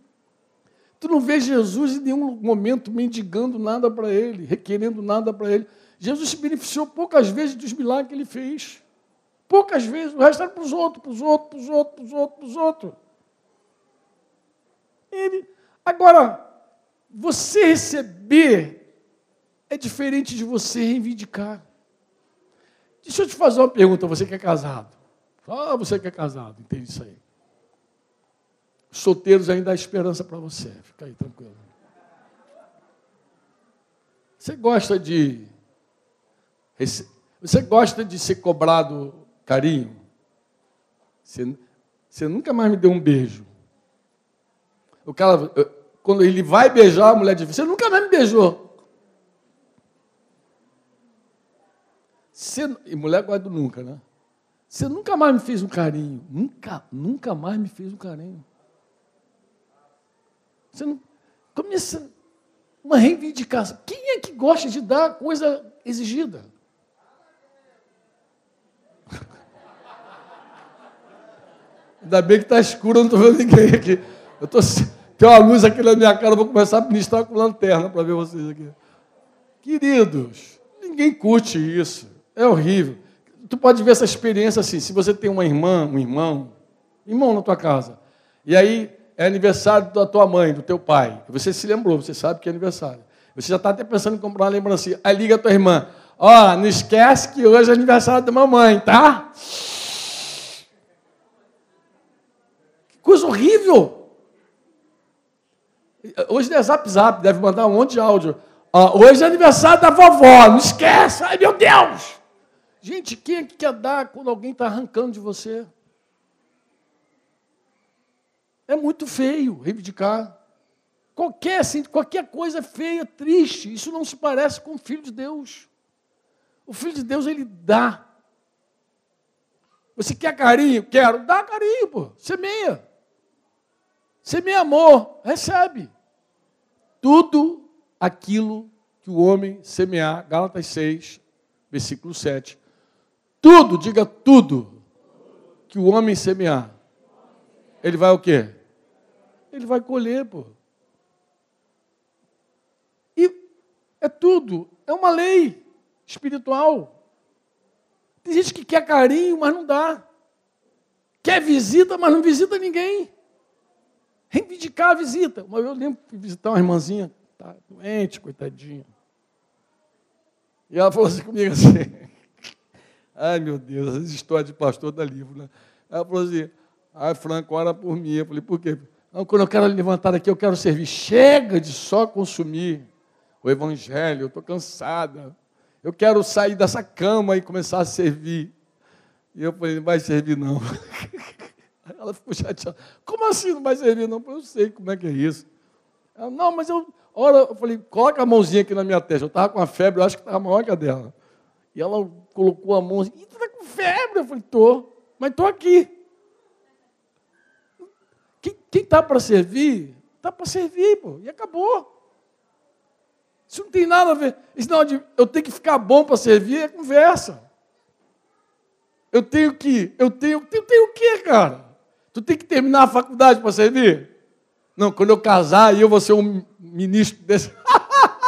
Tu não vê Jesus em nenhum momento mendigando nada para ele, requerendo nada para ele. Jesus se beneficiou poucas vezes dos milagres que ele fez. Poucas vezes, o resto era para os outros, para os outros, para os outros, para os outros, para os outros. Ele, agora, você receber é diferente de você reivindicar. Deixa eu te fazer uma pergunta, você que é casado. Ah, você que é casado, entende isso aí. Solteiros ainda há esperança para você. Fica aí tranquilo. Você gosta de. Você gosta de ser cobrado carinho? Você, você nunca mais me deu um beijo. O cara, quando ele vai beijar a mulher diz: Você nunca mais me beijou. Você, e mulher guarda nunca, né? Você nunca mais me fez um carinho. Nunca, nunca mais me fez um carinho. Você não começa uma reivindicação. Quem é que gosta de dar coisa exigida? <laughs> Ainda bem que está escuro, eu não estou vendo ninguém aqui. Eu tô, tem uma luz aqui na minha cara, eu vou começar a ministrar com lanterna para ver vocês aqui. Queridos, ninguém curte isso. É horrível. Tu pode ver essa experiência assim, se você tem uma irmã, um irmão, irmão na tua casa, e aí é aniversário da tua mãe, do teu pai. Você se lembrou, você sabe que é aniversário. Você já está até pensando em comprar uma lembrancinha. Aí liga a tua irmã. Ó, oh, não esquece que hoje é aniversário da mamãe, tá? Que coisa horrível! Hoje é zap zap, deve mandar um monte de áudio. Oh, hoje é aniversário da vovó, não esquece! Ai meu Deus! Gente, quem é que quer dar quando alguém está arrancando de você? É muito feio reivindicar. Qualquer, assim, qualquer coisa feia, triste, isso não se parece com o Filho de Deus. O Filho de Deus, ele dá. Você quer carinho? Quero. Dá carinho, pô. Semeia. Semeia amor. Recebe. Tudo aquilo que o homem semear, Gálatas 6, versículo 7. Tudo, diga tudo, que o homem semear, ele vai o quê? ele vai colher, pô. E é tudo, é uma lei espiritual. Tem gente que quer carinho, mas não dá. Quer visita, mas não visita ninguém. Reivindicar a visita. Uma vez eu lembro de visitar uma irmãzinha, tá doente, coitadinha. E ela falou assim comigo assim. Ai, meu Deus, as histórias de pastor da livro, né? Ela falou assim, ai, Franco, ora por mim. Eu falei, por quê? Quando eu quero levantar aqui, eu quero servir. Chega de só consumir o Evangelho, eu estou cansada. Eu quero sair dessa cama e começar a servir. E eu falei, não vai servir não. <laughs> Ela ficou chateada. Como assim não vai servir não? Eu sei como é que é isso. Ela, não, mas eu, hora eu falei, coloca a mãozinha aqui na minha testa. Eu estava com a febre, eu acho que estava maior que a dela. E ela colocou a mão assim, tu está com febre? Eu falei, tô, mas tô aqui. Quem está para servir, está para servir, pô, e acabou. Isso não tem nada a ver. Isso não, eu tenho que ficar bom para servir, é conversa. Eu tenho que, eu tenho, eu tenho o quê, cara? Tu tem que terminar a faculdade para servir? Não, quando eu casar, eu vou ser um ministro desse.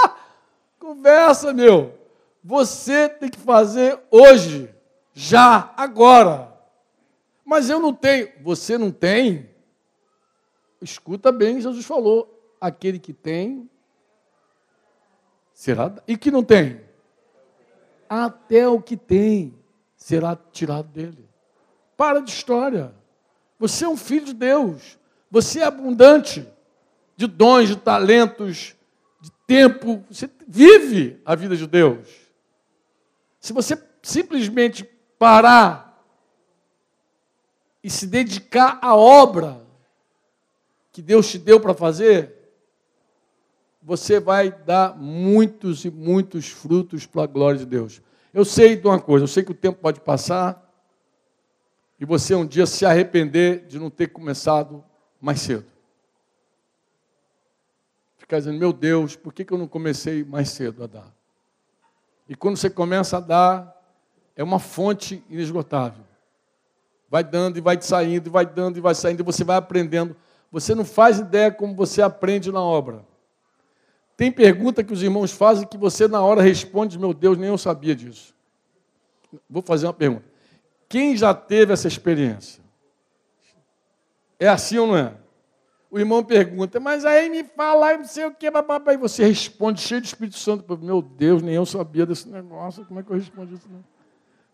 <laughs> Conversa, meu. Você tem que fazer hoje, já, agora. Mas eu não tenho. Você não tem? Escuta bem, Jesus falou: aquele que tem, será. E que não tem? Até o que tem será tirado dele. Para de história. Você é um filho de Deus. Você é abundante de dons, de talentos, de tempo. Você vive a vida de Deus. Se você simplesmente parar e se dedicar à obra que Deus te deu para fazer, você vai dar muitos e muitos frutos para a glória de Deus. Eu sei de uma coisa, eu sei que o tempo pode passar e você um dia se arrepender de não ter começado mais cedo. Ficar dizendo, meu Deus, por que, eu não comecei mais cedo a dar? E quando você começa a dar, é uma fonte inesgotável. Vai dando e vai saindo, e vai dando e vai saindo, e você vai aprendendo. Você não faz ideia como você aprende na obra. Tem pergunta que os irmãos fazem que você na hora responde, meu Deus, nem eu sabia disso. Vou fazer uma pergunta. Quem já teve essa experiência? É assim ou não é? O irmão pergunta, mas aí me fala, não sei o que, babá, e você responde cheio de Espírito Santo. Meu Deus, nem eu sabia desse negócio, como é que eu respondi isso?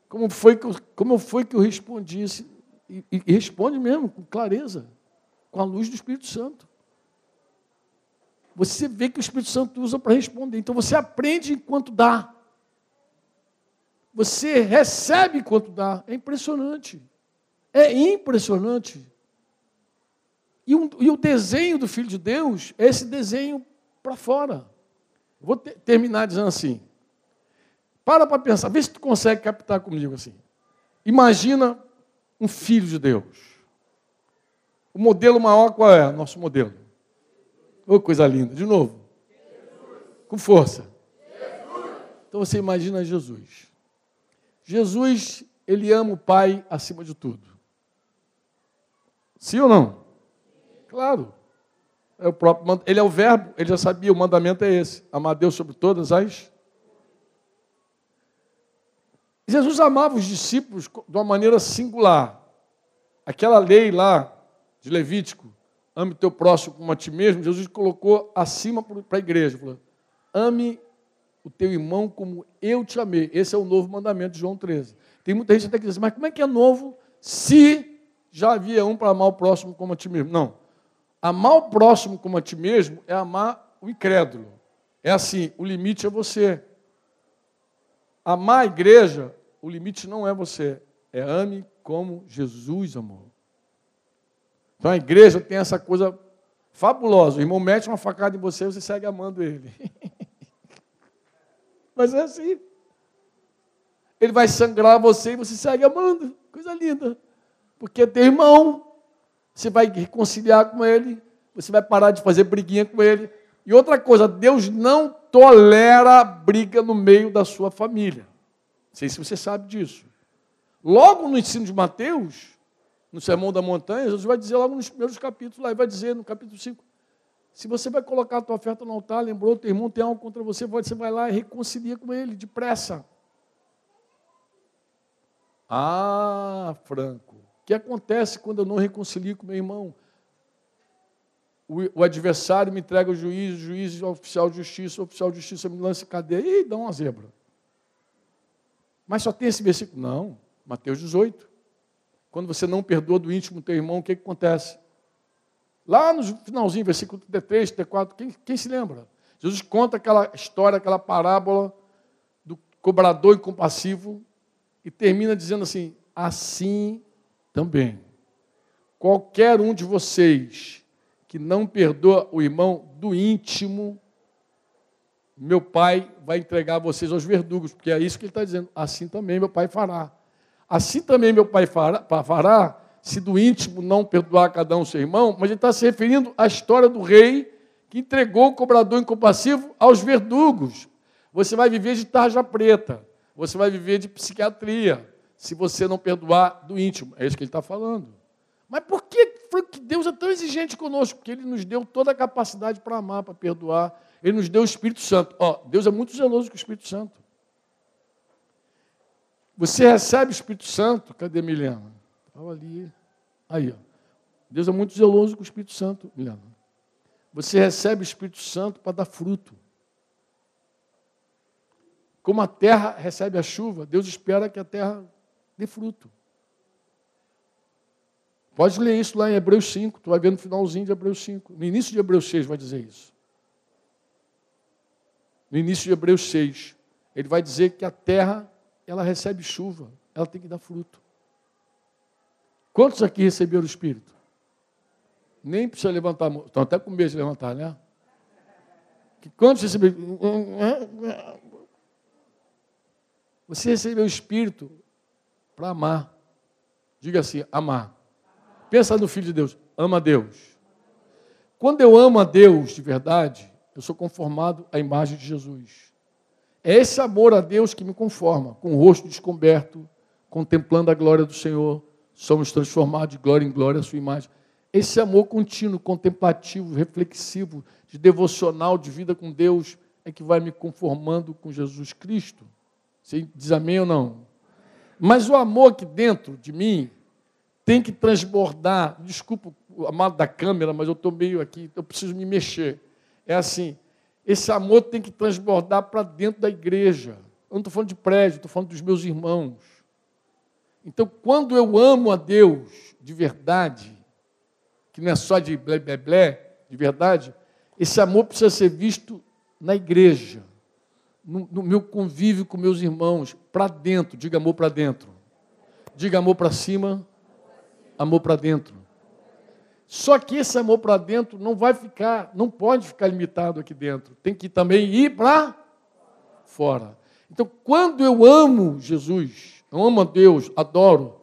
Como foi que eu, como foi que eu respondi isso? E, e responde mesmo, com clareza, com a luz do Espírito Santo. Você vê que o Espírito Santo usa para responder. Então você aprende enquanto dá. Você recebe enquanto dá. É impressionante. É impressionante. E, um, e, o desenho do Filho de Deus é esse desenho para fora. Vou te, terminar dizendo assim. Para para pensar, vê se tu consegue captar comigo assim. Imagina um filho de Deus. O modelo maior qual é? Nosso modelo. Oh, coisa linda. De novo. Com força. Então você imagina Jesus. Jesus, ele ama o Pai acima de tudo. Sim ou não? Claro. É o próprio, ele é o verbo, ele já sabia, o mandamento é esse: amar Deus sobre todas as. Jesus amava os discípulos de uma maneira singular. Aquela lei lá de Levítico, ame teu próximo como a ti mesmo, Jesus colocou acima para a igreja. Falou, ame o teu irmão como eu te amei. Esse é o novo mandamento de João 13. Tem muita gente até que diz, mas como é que é novo se já havia um para amar o próximo como a ti mesmo? Não. Amar o próximo como a ti mesmo é amar o incrédulo. É assim, o limite é você. Amar a igreja, o limite não é você. É ame como Jesus amou. Então a igreja tem essa coisa fabulosa. O irmão mete uma facada em você, você segue amando ele. <laughs> Mas é assim. Ele vai sangrar você e você segue amando. Coisa linda. Porque é teu irmão. Você vai reconciliar com ele. Você vai parar de fazer briguinha com ele. E outra coisa, Deus não tolera briga no meio da sua família. Não sei se você sabe disso. Logo no ensino de Mateus, no Sermão da Montanha, Jesus vai dizer logo nos primeiros capítulos, lá, ele vai dizer no capítulo 5, se você vai colocar a tua oferta no altar, lembrou, teu irmão tem algo contra você, você vai lá e reconcilia com ele, depressa. Ah, Franco, que acontece quando eu não reconcilio com meu irmão? O, o adversário me entrega o juiz, o juiz o oficial de justiça, o oficial de justiça me lança em cadeia e dá uma zebra. Mas só tem esse versículo? Não, Mateus 18. Quando você não perdoa do íntimo teu irmão, o que, que acontece? Lá no finalzinho, versículo 33, 34, quem, quem se lembra? Jesus conta aquela história, aquela parábola do cobrador incompassivo e termina dizendo assim: assim também. Qualquer um de vocês que não perdoa o irmão do íntimo meu pai vai entregar vocês aos verdugos, porque é isso que ele está dizendo. Assim também meu pai fará. Assim também meu pai fará, fará se do íntimo não perdoar cada um seu irmão, mas ele está se referindo à história do rei que entregou o cobrador incompassivo aos verdugos. Você vai viver de tarja preta, você vai viver de psiquiatria, se você não perdoar do íntimo. É isso que ele está falando. Mas por que Deus é tão exigente conosco? Porque Ele nos deu toda a capacidade para amar, para perdoar. Ele nos deu o Espírito Santo. Ó, Deus é muito zeloso com o Espírito Santo. Você recebe o Espírito Santo, cadê Milena? Estava ali. Aí, ó. Deus é muito zeloso com o Espírito Santo, Milena. Você recebe o Espírito Santo para dar fruto. Como a terra recebe a chuva, Deus espera que a terra dê fruto. Pode ler isso lá em Hebreus 5, tu vai ver no finalzinho de Hebreus 5. No início de Hebreus 6 vai dizer isso. No início de Hebreus 6, ele vai dizer que a terra, ela recebe chuva, ela tem que dar fruto. Quantos aqui receberam o Espírito? Nem precisa levantar a mão. Estão até com medo de levantar, né? Que quantos receberam? Você recebeu o Espírito para amar. Diga assim, amar. Pensa no Filho de Deus, ama a Deus. Quando eu amo a Deus de verdade, eu sou conformado à imagem de Jesus. É esse amor a Deus que me conforma, com o rosto descoberto, contemplando a glória do Senhor, somos transformados de glória em glória à sua imagem. Esse amor contínuo, contemplativo, reflexivo, de devocional, de vida com Deus, é que vai me conformando com Jesus Cristo. Você diz amém ou não? Mas o amor aqui dentro de mim tem que transbordar. Desculpa o amado da câmera, mas eu estou meio aqui, eu preciso me mexer. É assim: esse amor tem que transbordar para dentro da igreja. Eu não estou falando de prédio, estou falando dos meus irmãos. Então, quando eu amo a Deus de verdade, que não é só de blé, blé, blé, de verdade, esse amor precisa ser visto na igreja, no, no meu convívio com meus irmãos, para dentro, diga amor para dentro. Diga amor para cima, amor para dentro. Só que esse amor para dentro não vai ficar, não pode ficar limitado aqui dentro. Tem que também ir para fora. Então, quando eu amo Jesus, eu amo a Deus, adoro,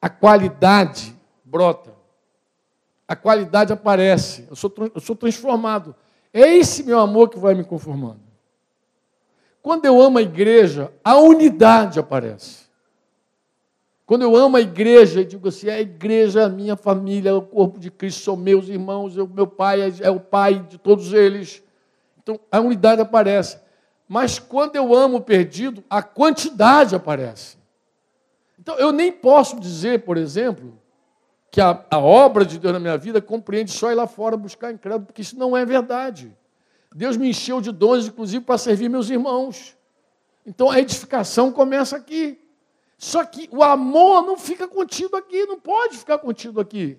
a qualidade brota. A qualidade aparece. Eu sou, eu sou transformado. É esse meu amor que vai me conformando. Quando eu amo a igreja, a unidade aparece. Quando eu amo a igreja, eu digo assim: a igreja é a minha família, é o corpo de Cristo, são meus irmãos, o meu pai é, é o pai de todos eles. Então a unidade aparece. Mas quando eu amo o perdido, a quantidade aparece. Então eu nem posso dizer, por exemplo, que a, a obra de Deus na minha vida compreende só ir lá fora buscar incrédulo, porque isso não é verdade. Deus me encheu de dons, inclusive, para servir meus irmãos. Então a edificação começa aqui. Só que o amor não fica contido aqui, não pode ficar contido aqui.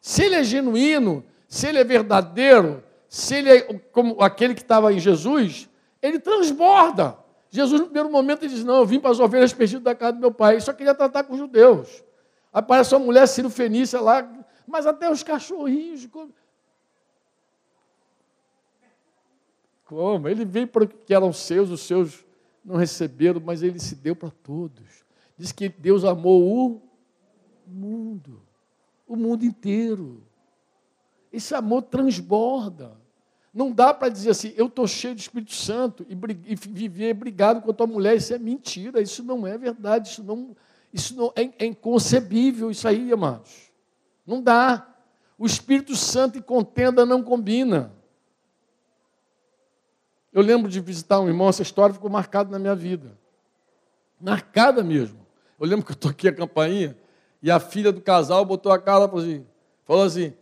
Se ele é genuíno, se ele é verdadeiro, se ele é como aquele que estava em Jesus, ele transborda. Jesus, no primeiro momento, ele diz: Não, eu vim para as ovelhas perdidas da casa do meu pai. Só queria tratar com os judeus. Aparece uma mulher sírio-fenícia lá, mas até os cachorrinhos. Como? Ele veio para que eram seus, os seus não receberam, mas ele se deu para todos. Diz que Deus amou o mundo, o mundo inteiro. Esse amor transborda. Não dá para dizer assim, eu estou cheio de Espírito Santo e, e, viver brigado com a tua mulher. Isso é mentira, isso não é verdade, isso não, isso não é, é inconcebível, isso aí, amados. Não dá. O Espírito Santo e contenda não combina. Eu lembro de visitar um irmão, essa história ficou marcada na minha vida. Marcada mesmo. Eu lembro que eu toquei a campainha e a filha do casal botou a cara para assim, falou assim,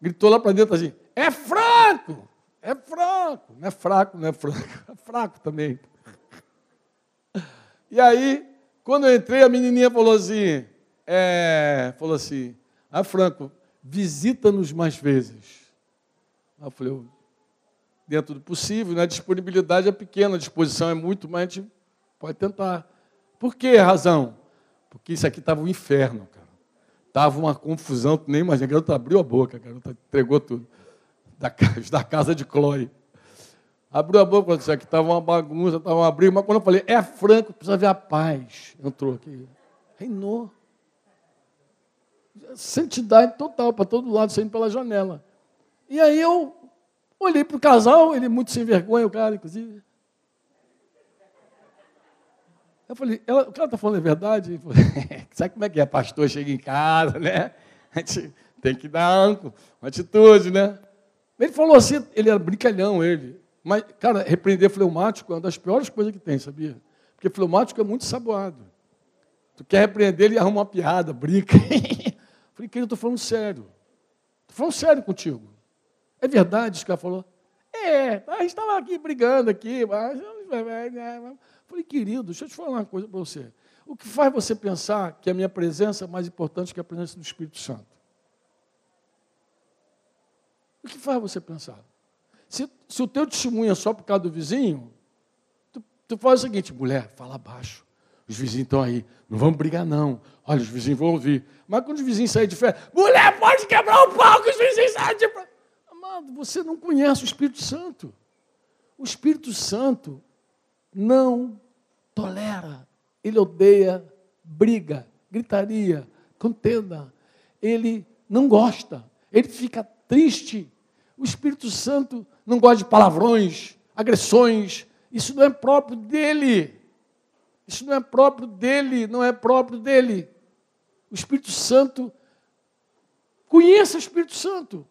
gritou lá para dentro assim: é fraco, é fraco, não é fraco, não é fraco, <laughs> é fraco também. E aí, quando eu entrei, a menininha falou assim, é, falou assim, ah, Franco, visita-nos mais vezes. Eu falei, dentro do possível, né? a disponibilidade é pequena, a disposição é muito, mas a gente pode tentar. Por que razão? Porque isso aqui estava um inferno, cara. Estava uma confusão, nem imagina. A garota abriu a boca, a garota entregou tudo. Da, <laughs> da casa de Chloe. Abriu a boca, disse que estava uma bagunça, estava uma briga, mas quando eu falei, é franco, precisa ver a paz. Entrou aqui. Reinou. Santidade total, para todo lado, saindo pela janela. E aí eu olhei para o casal, ele muito sem vergonha, o cara, inclusive. Eu falei, ela, o cara está falando a verdade? Falei, <laughs> Sabe como é que é? Pastor chega em casa, né? A gente tem que dar uma atitude, né? Ele falou assim, ele era brincalhão, ele. Mas, cara, repreender fleumático é uma das piores coisas que tem, sabia? Porque fleumático é muito saboado. Tu quer repreender, ele arruma uma piada, brinca. <laughs> Falei, querido, eu estou falando sério. Estou falando sério contigo. É verdade isso que ela falou? É, a gente estava aqui brigando aqui, mas... Falei, querido, deixa eu te falar uma coisa para você. O que faz você pensar que a minha presença é mais importante que a presença do Espírito Santo? O que faz você pensar? Se, se o teu testemunho é só por causa do vizinho, tu, tu faz o seguinte, mulher, fala baixo. Os vizinhos estão aí, não vamos brigar não. Olha, os vizinhos vão ouvir. Mas quando os vizinhos saírem de fé, mulher, pode quebrar o pau que os vizinhos saem de fé. Amado, você não conhece o Espírito Santo. O Espírito Santo não tolera, ele odeia briga, gritaria, contenda. Ele não gosta, ele fica triste. O Espírito Santo não gosta de palavrões, agressões. Isso não é próprio dele. Isso não é próprio dele, não é próprio dele. O Espírito Santo conheça o Espírito Santo,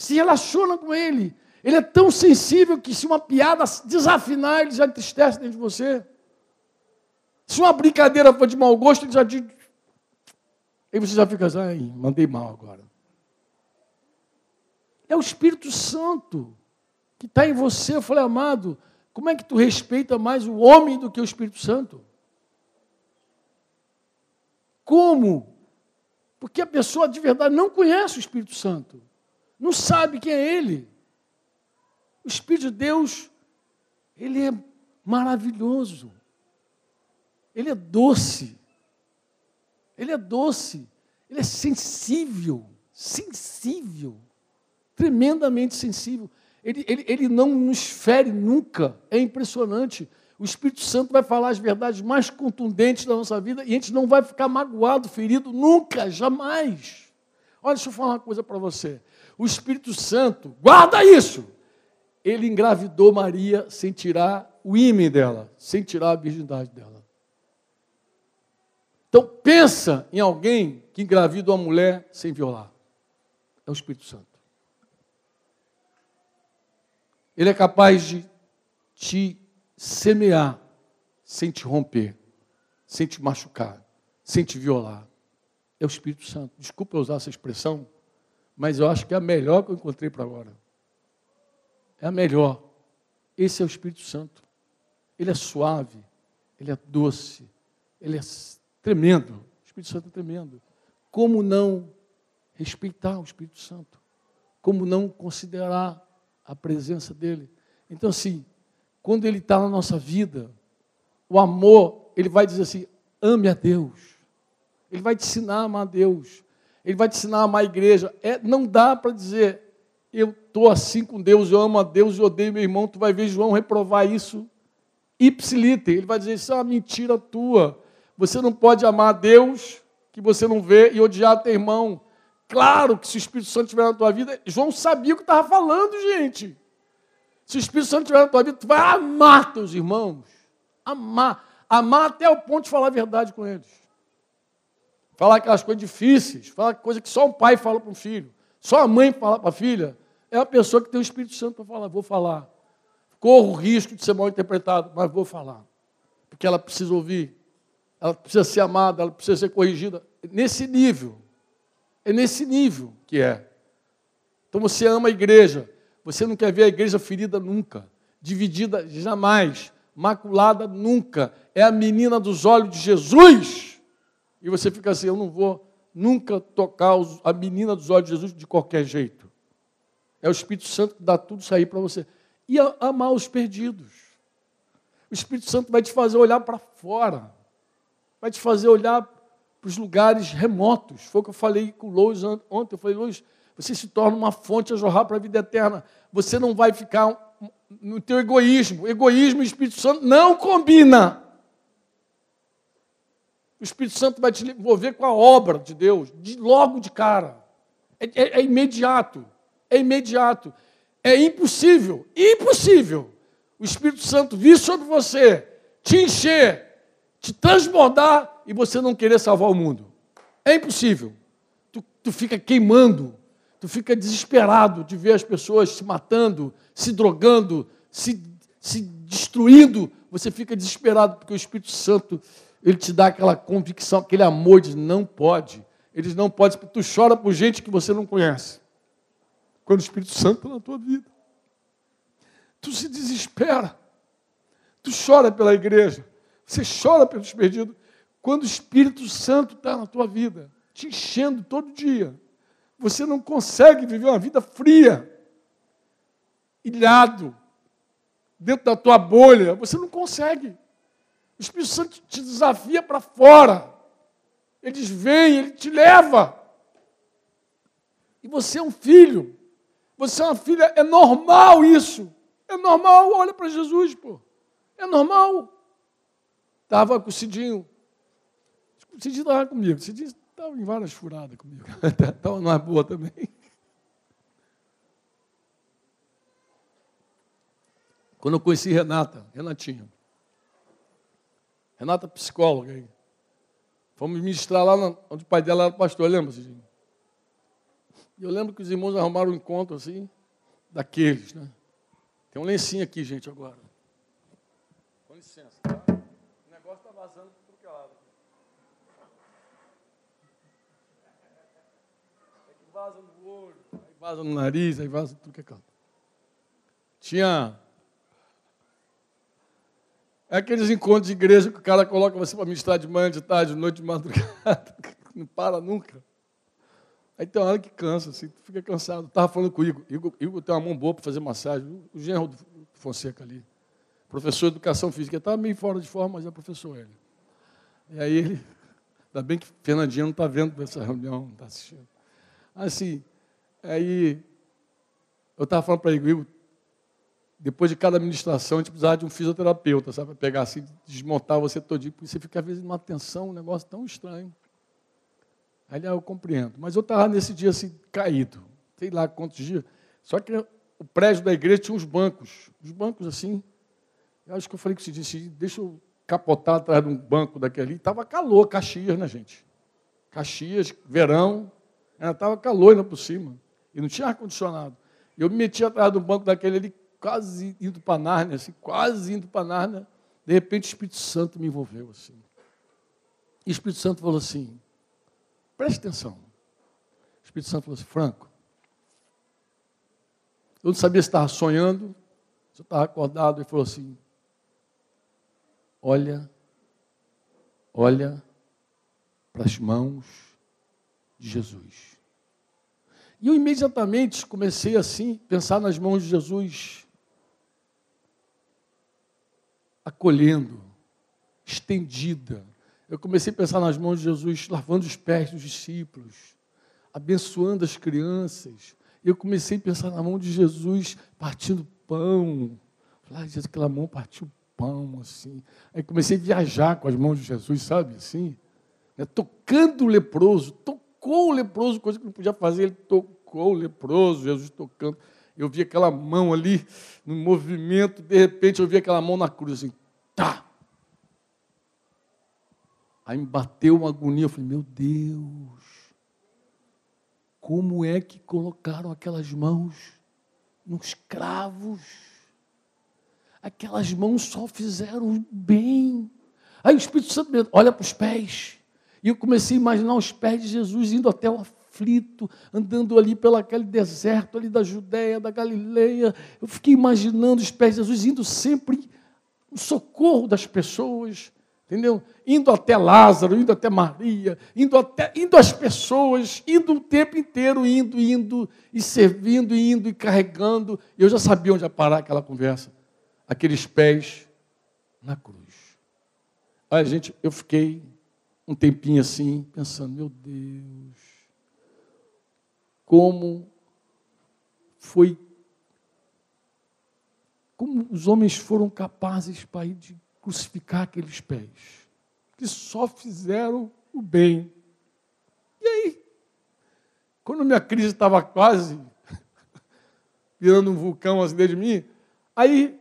se relaciona com ele. Ele é tão sensível que se uma piada desafinar, ele já entristece dentro de você. Se uma brincadeira for de mau gosto, ele já diz. Aí você já fica assim, ai, mandei mal agora. É o Espírito Santo que está em você. Eu falei, amado, como é que tu respeita mais o homem do que o Espírito Santo? Como? Porque a pessoa de verdade não conhece o Espírito Santo, não sabe quem é ele. O Espírito de Deus, ele é maravilhoso. Ele é doce. Ele é doce. Ele é sensível. Sensível. Tremendamente sensível. Ele, ele, ele não nos fere nunca. É impressionante. O Espírito Santo vai falar as verdades mais contundentes da nossa vida e a gente não vai ficar magoado, ferido, nunca, jamais. Olha, deixa eu falar uma coisa para você. O Espírito Santo, guarda isso! Ele engravidou Maria sem tirar o ímã dela, sem tirar a virgindade dela. Então, pensa em alguém que engravida uma mulher sem violar. É o Espírito Santo. Ele é capaz de te semear sem te romper, sem te machucar, sem te violar. É o Espírito Santo. Desculpa usar essa expressão, mas eu acho que é a melhor que eu encontrei para agora. É a melhor. Esse é o Espírito Santo. Ele é suave, ele é doce, ele é Tremendo. O Espírito Santo é tremendo. Como não respeitar o Espírito Santo? Como não considerar a presença dele? Então, assim, quando ele está na nossa vida, o amor, ele vai dizer assim: ame a Deus. Ele vai te ensinar a amar a Deus. Ele vai te ensinar a amar a igreja. É, não dá para dizer, eu estou assim com Deus, eu amo a Deus e odeio meu irmão. Tu vai ver João reprovar isso ipsiliter. Ele vai dizer, isso é uma mentira tua. Você não pode amar a Deus que você não vê e odiar teu irmão. Claro que se o Espírito Santo estiver na tua vida, João sabia o que estava falando, gente. Se o Espírito Santo estiver na tua vida, tu vai amar teus irmãos. Amar. Amar até o ponto de falar a verdade com eles. Falar aquelas coisas difíceis, falar coisa que só um pai fala para um filho, só a mãe fala para a filha. É a pessoa que tem o Espírito Santo para falar. Vou falar. Corro o risco de ser mal interpretado, mas vou falar. Porque ela precisa ouvir ela precisa ser amada, ela precisa ser corrigida. Nesse nível. É nesse nível que é. Então você ama a igreja. Você não quer ver a igreja ferida nunca, dividida jamais, maculada nunca. É a menina dos olhos de Jesus. E você fica assim: eu não vou nunca tocar a menina dos olhos de Jesus de qualquer jeito. É o Espírito Santo que dá tudo aí para você. E amar os perdidos. O Espírito Santo vai te fazer olhar para fora vai te fazer olhar para os lugares remotos. Foi o que eu falei com o Lois ontem. Eu falei, Lois, você se torna uma fonte a jorrar para a vida eterna. Você não vai ficar no teu egoísmo. Egoísmo e Espírito Santo não combina. O Espírito Santo vai te envolver com a obra de Deus, de, logo de cara. É, é, é imediato. É imediato. É impossível, impossível o Espírito Santo vir sobre você, te encher, te transbordar e você não querer salvar o mundo. É impossível. Tu, tu fica queimando, tu fica desesperado de ver as pessoas se matando, se drogando, se, se destruindo. Você fica desesperado porque o Espírito Santo ele te dá aquela convicção, aquele amor de não pode. Eles não podem, tu chora por gente que você não conhece. Quando o Espírito Santo está na tua vida. Tu se desespera. Tu chora pela igreja. Você chora pelos perdidos. Quando o Espírito Santo está na tua vida, te enchendo todo dia. Você não consegue viver uma vida fria, ilhado, dentro da tua bolha. Você não consegue. O Espírito Santo te desafia para fora. Eles vêm, ele te leva. E você é um filho. Você é uma filha. É normal isso. É normal. Olha para Jesus, pô. É normal. Estava com o Cidinho. O Cidinho estava comigo. O Cidinho estava em várias furadas comigo. <laughs> Estava numa boa também. Quando eu conheci Renata, Renatinha. Renata, psicóloga aí. Fomos ministrar lá onde o pai dela era pastor, lembra, Cidinho? E eu lembro que os irmãos arrumaram um encontro assim, daqueles, né? Tem um lencinho aqui, gente, agora. Com licença, tá? O negócio está vazando por que lado. É que vaza no olho, aí vaza no nariz, aí vaza tudo que é canto. Tinha é aqueles encontros de igreja que o cara coloca você para ministrar de manhã, de tarde, de noite, de madrugada. <laughs> Não para nunca. Aí tem uma hora que cansa, assim, fica cansado. Estava falando com o Igor. Igor. Igor tem uma mão boa para fazer massagem. O genro Fonseca ali. Professor de educação física. Estava meio fora de forma, mas é professor ele. E aí ele. <laughs> Ainda bem que Fernandinho não está vendo essa reunião, não está assistindo. Assim, aí eu estava falando para Igor, Igor, depois de cada administração, a gente precisava de um fisioterapeuta, sabe? Pegar assim, desmontar você todinho, porque você fica, às vezes, numa tensão, um negócio tão estranho. Aí eu compreendo. Mas eu estava nesse dia assim, caído. Sei lá quantos dias. Só que o prédio da igreja tinha uns bancos. Os bancos assim. Eu acho que eu falei que se disse, deixa eu capotar atrás de um banco daquele ali. Estava calor, Caxias, né, gente? Caxias, verão. Estava calor ainda por cima. E não tinha ar-condicionado. Eu me meti atrás do banco daquele ali, quase indo para Nárnia, assim, quase indo para Nárnia. De repente o Espírito Santo me envolveu assim. E o Espírito Santo falou assim: preste atenção. O Espírito Santo falou assim: Franco, eu não sabia se estava sonhando, se eu estava acordado, e falou assim: olha, olha para as mãos de Jesus. E eu imediatamente comecei assim, pensar nas mãos de Jesus, acolhendo, estendida. Eu comecei a pensar nas mãos de Jesus, lavando os pés dos discípulos, abençoando as crianças. Eu comecei a pensar na mão de Jesus partindo pão. Falei, ah, aquela mão partiu pão, assim. Aí comecei a viajar com as mãos de Jesus, sabe, assim. Né? Tocando o leproso, tocou o leproso, coisa que não podia fazer, ele tocou o leproso, Jesus tocando. Eu vi aquela mão ali, no movimento, de repente eu vi aquela mão na cruz, assim, tá. Aí me bateu uma agonia, eu falei, meu Deus, como é que colocaram aquelas mãos nos cravos? Aquelas mãos só fizeram bem. Aí o Espírito Santo olha para os pés. E eu comecei a imaginar os pés de Jesus indo até o aflito, andando ali pelo aquele deserto ali da Judéia, da Galileia. Eu fiquei imaginando os pés de Jesus indo sempre o socorro das pessoas, entendeu? Indo até Lázaro, indo até Maria, indo até indo às pessoas, indo o tempo inteiro, indo, indo e servindo, indo e carregando. Eu já sabia onde ia parar aquela conversa. Aqueles pés na cruz. Olha, gente, eu fiquei um tempinho assim, pensando, meu Deus, como foi como os homens foram capazes, Pai, de crucificar aqueles pés, que só fizeram o bem. E aí, quando minha crise estava quase <laughs> virando um vulcão assim dentro de mim, aí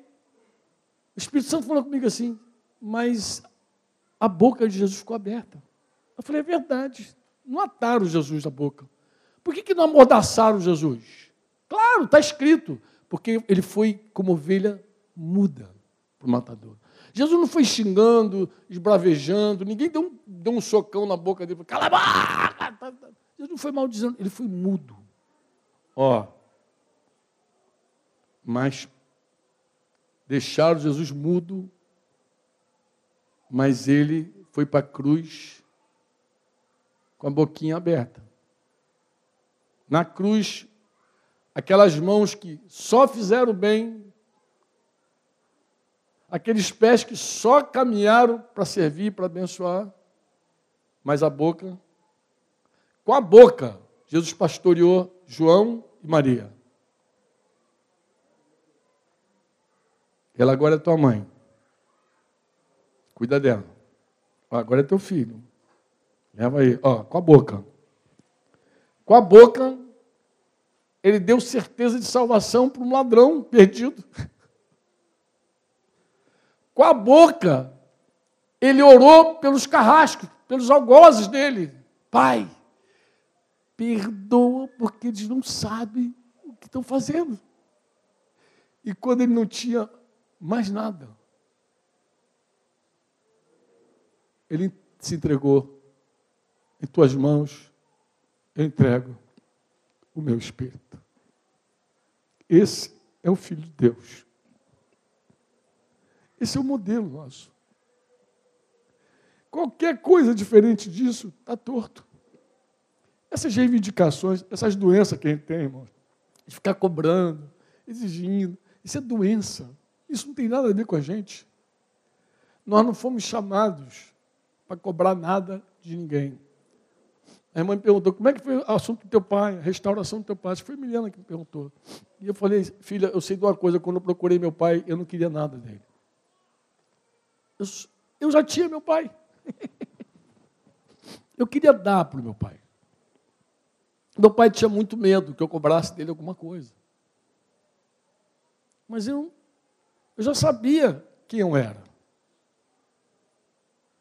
o Espírito Santo falou comigo assim, mas a boca de Jesus ficou aberta. Eu falei, é verdade, não ataram Jesus da boca. Por que, que não amordaçaram Jesus? Claro, está escrito porque ele foi como ovelha muda para o matador. Jesus não foi xingando, esbravejando, ninguém deu um, deu um socão na boca dele, cala a boca! Jesus não foi maldizendo, ele foi mudo. Ó, mas deixaram Jesus mudo, mas ele foi para a cruz com a boquinha aberta. Na cruz, aquelas mãos que só fizeram bem, aqueles pés que só caminharam para servir, para abençoar, mas a boca, com a boca, Jesus pastoreou João e Maria. Ela agora é tua mãe. Cuida dela. Agora é teu filho. Leva aí, ó, com a boca. Com a boca, ele deu certeza de salvação para um ladrão perdido. <laughs> Com a boca, ele orou pelos carrascos, pelos algozes dele. Pai, perdoa porque eles não sabem o que estão fazendo. E quando ele não tinha mais nada, ele se entregou em tuas mãos, eu entrego o meu espírito. Esse é o Filho de Deus. Esse é o modelo nosso. Qualquer coisa diferente disso está torto. Essas reivindicações, essas doenças que a gente tem, irmão, de ficar cobrando, exigindo, isso é doença. Isso não tem nada a ver com a gente. Nós não fomos chamados para cobrar nada de ninguém. A irmã me perguntou, como é que foi o assunto do teu pai, a restauração do teu pai? Que foi Milena que me perguntou. E eu falei, filha, eu sei de uma coisa, quando eu procurei meu pai, eu não queria nada dele. Eu, eu já tinha meu pai. <laughs> eu queria dar para o meu pai. Meu pai tinha muito medo que eu cobrasse dele alguma coisa. Mas eu, eu já sabia quem eu era.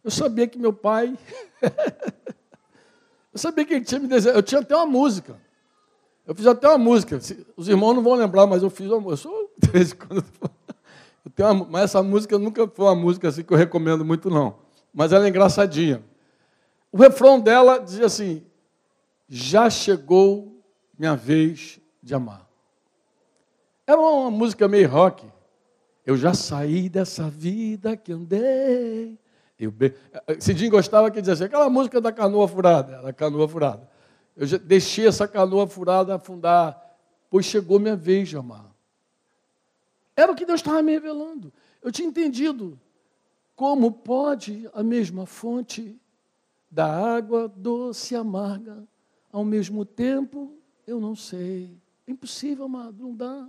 Eu sabia que meu pai <laughs> Eu sabia que ele tinha me desejado. Eu tinha até uma música. Eu fiz até uma música. Os irmãos não vão lembrar, mas eu fiz uma. Eu sou, <laughs> de vez em quando, eu tenho uma, mas essa música nunca foi uma música assim que eu recomendo muito, não. Mas ela é engraçadinha. O refrão dela dizia assim: Já chegou minha vez de amar. Era uma música meio rock. Eu já saí dessa vida que andei eu be... Cidinho gostava que dizia assim, aquela música da canoa furada, era a canoa furada. Eu deixei essa canoa furada afundar, pois chegou minha vez de amar. Era o que Deus estava me revelando. Eu tinha entendido como pode a mesma fonte da água doce e amarga, ao mesmo tempo, eu não sei. É impossível, amado, não dá.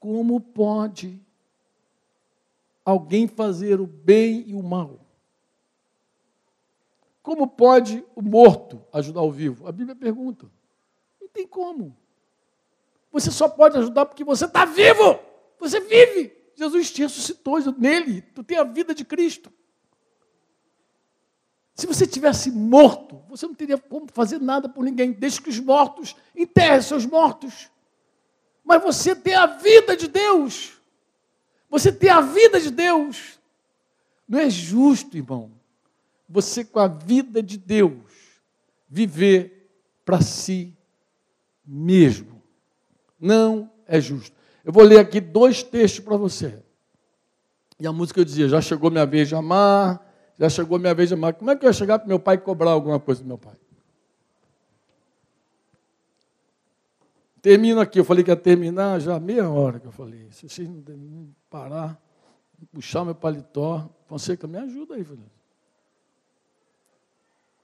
Como pode alguém fazer o bem e o mal? Como pode o morto ajudar o vivo? A Bíblia pergunta. Não tem como. Você só pode ajudar porque você está vivo. Você vive. Jesus te ressuscitou nele. Tu tem a vida de Cristo. Se você tivesse morto, você não teria como fazer nada por ninguém. Deixe que os mortos enterrem seus mortos. Mas você tem a vida de Deus. Você tem a vida de Deus. Não é justo, irmão, você com a vida de Deus viver para si mesmo. Não é justo. Eu vou ler aqui dois textos para você. E a música eu dizia: já chegou minha vez de amar, já chegou minha vez de amar. Como é que eu ia chegar para meu pai cobrar alguma coisa do meu pai? Termino aqui, eu falei que ia terminar já meia hora que eu falei. Se vocês não parar, puxar meu paletó, Fonseca, me ajuda aí, filho.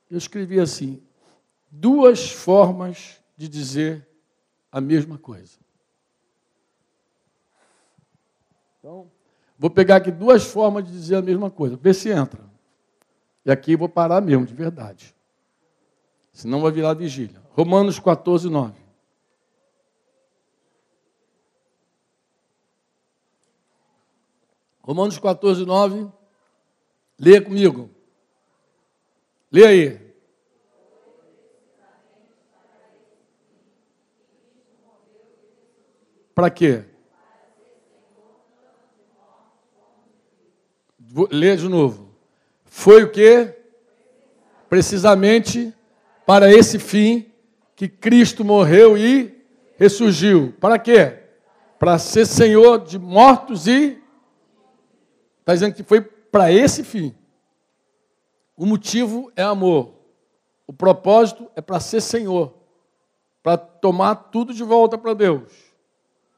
Eu escrevi assim: duas formas de dizer a mesma coisa. Então, vou pegar aqui duas formas de dizer a mesma coisa. Vê se entra. E aqui vou parar mesmo, de verdade. Senão vai virar vigília. Romanos 14, 9. Romanos 14, 9. Leia comigo. Leia aí. Para quê? Leia de novo. Foi o que? Precisamente para esse fim que Cristo morreu e ressurgiu. Para quê? Para ser Senhor de mortos e. Está dizendo que foi para esse fim. O motivo é amor. O propósito é para ser Senhor. Para tomar tudo de volta para Deus.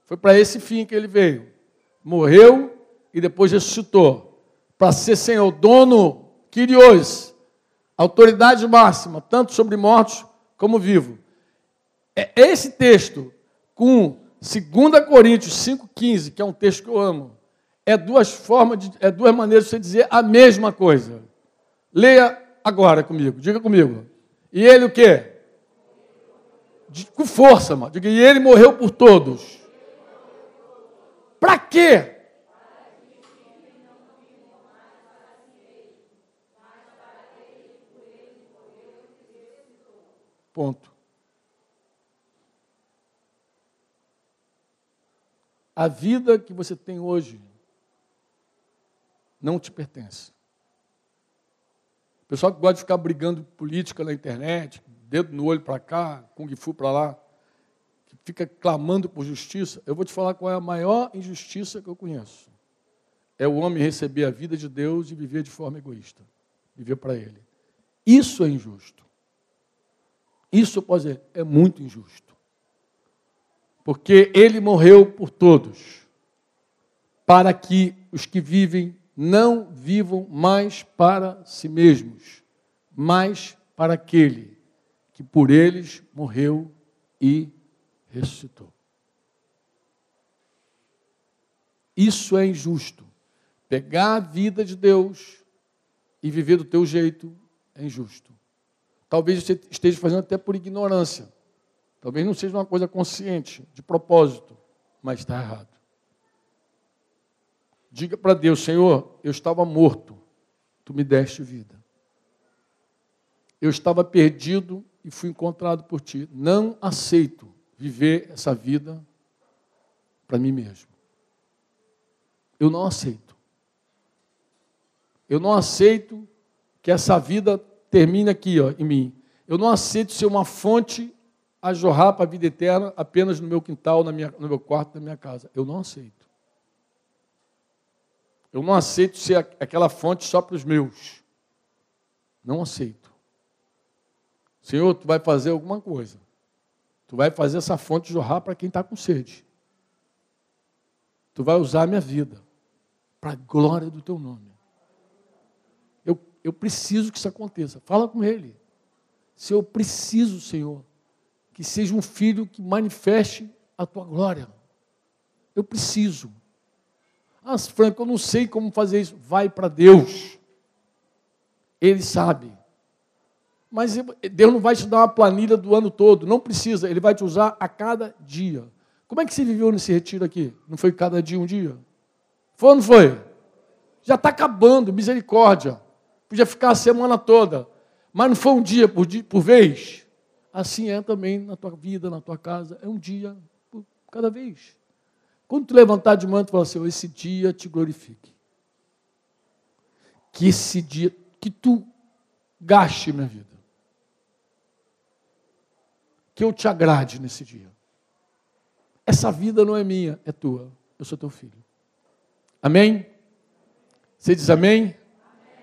Foi para esse fim que ele veio. Morreu e depois ressuscitou. Para ser Senhor, dono, Kyrios, autoridade máxima, tanto sobre mortos como vivos. É esse texto, com 2 Coríntios 5,15, que é um texto que eu amo, é duas formas, de, é duas maneiras de você dizer a mesma coisa. Leia agora comigo, diga comigo. E ele o quê? Com força, mano. Diga, e ele morreu por todos. Para quê? Ponto. A vida que você tem hoje não te pertence. O pessoal que gosta de ficar brigando política na internet, dedo no olho para cá, kung fu para lá, fica clamando por justiça, eu vou te falar qual é a maior injustiça que eu conheço. É o homem receber a vida de Deus e viver de forma egoísta. Viver para ele. Isso é injusto. Isso, posso dizer, é muito injusto. Porque ele morreu por todos, para que os que vivem não vivam mais para si mesmos, mas para aquele que por eles morreu e ressuscitou. Isso é injusto. Pegar a vida de Deus e viver do teu jeito é injusto. Talvez você esteja fazendo até por ignorância. Talvez não seja uma coisa consciente, de propósito, mas está errado. Diga para Deus, Senhor, eu estava morto, tu me deste vida. Eu estava perdido e fui encontrado por ti. Não aceito viver essa vida para mim mesmo. Eu não aceito. Eu não aceito que essa vida termine aqui, ó, em mim. Eu não aceito ser uma fonte a jorrar para a vida eterna apenas no meu quintal, na minha, no meu quarto, na minha casa. Eu não aceito. Eu não aceito ser aquela fonte só para os meus. Não aceito. Senhor, tu vai fazer alguma coisa. Tu vai fazer essa fonte jorrar para quem está com sede. Tu vai usar a minha vida para a glória do teu nome. Eu, eu preciso que isso aconteça. Fala com ele. Se eu preciso, Senhor, que seja um filho que manifeste a tua glória. Eu preciso. Ah, Franco, eu não sei como fazer isso. Vai para Deus. Ele sabe. Mas Deus não vai te dar uma planilha do ano todo, não precisa, Ele vai te usar a cada dia. Como é que você viveu nesse retiro aqui? Não foi cada dia um dia? Foi ou não foi? Já está acabando, misericórdia. Podia ficar a semana toda, mas não foi um dia por, dia, por vez? Assim é também na tua vida, na tua casa, é um dia por cada vez. Quando tu levantar de manhã, tu fala assim, esse dia te glorifique. Que esse dia, que tu gaste minha vida que eu te agrade nesse dia. Essa vida não é minha, é tua. Eu sou teu filho. Amém? Você diz amém? amém.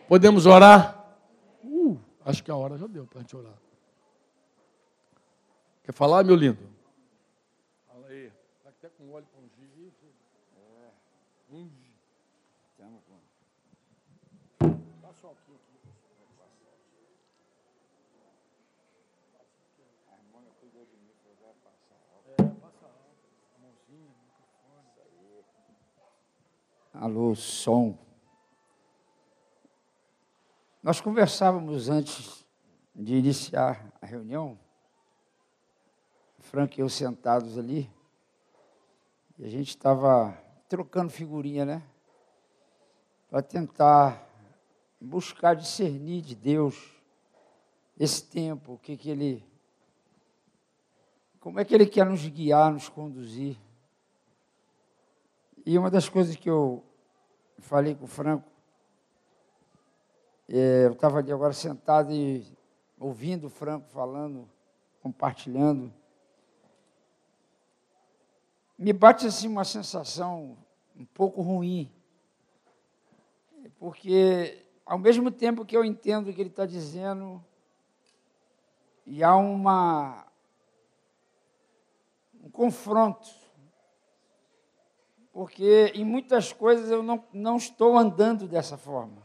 Podemos orar? Uh, acho que a hora já deu para a gente orar. Quer falar, meu lindo? Fala aí. Está até com óleo com giz. É. Unge. Passa um aqui. cuidou de mim, falou, vai passar álcool. É, passa álcool, a mãozinha, microfone. Isso aí. Alô, som. Nós conversávamos antes de iniciar a reunião, Frank e eu sentados ali, e a gente estava trocando figurinha, né? Para tentar buscar discernir de Deus esse tempo, o que, que Ele. Como é que Ele quer nos guiar, nos conduzir. E uma das coisas que eu falei com o Franco, é, eu estava ali agora sentado e ouvindo o Franco falando, compartilhando. Me bate assim uma sensação um pouco ruim, porque ao mesmo tempo que eu entendo o que ele está dizendo, e há uma, um confronto, porque em muitas coisas eu não, não estou andando dessa forma.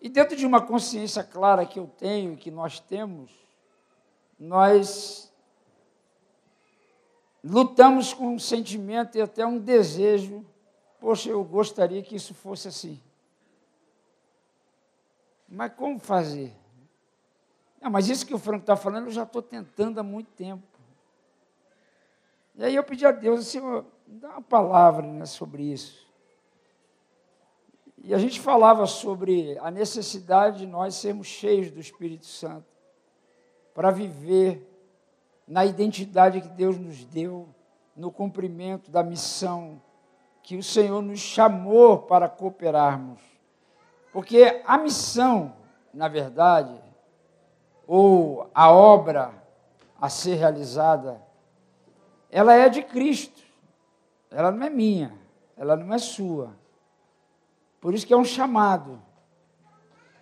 E dentro de uma consciência clara que eu tenho, que nós temos, nós lutamos com um sentimento e até um desejo, poxa, eu gostaria que isso fosse assim. Mas como fazer? Não, mas isso que o Franco está falando, eu já estou tentando há muito tempo. E aí eu pedi a Deus, Senhor, dá uma palavra né, sobre isso. E a gente falava sobre a necessidade de nós sermos cheios do Espírito Santo para viver na identidade que Deus nos deu, no cumprimento da missão que o Senhor nos chamou para cooperarmos. Porque a missão, na verdade, ou a obra a ser realizada, ela é de Cristo. Ela não é minha, ela não é sua. Por isso que é um chamado.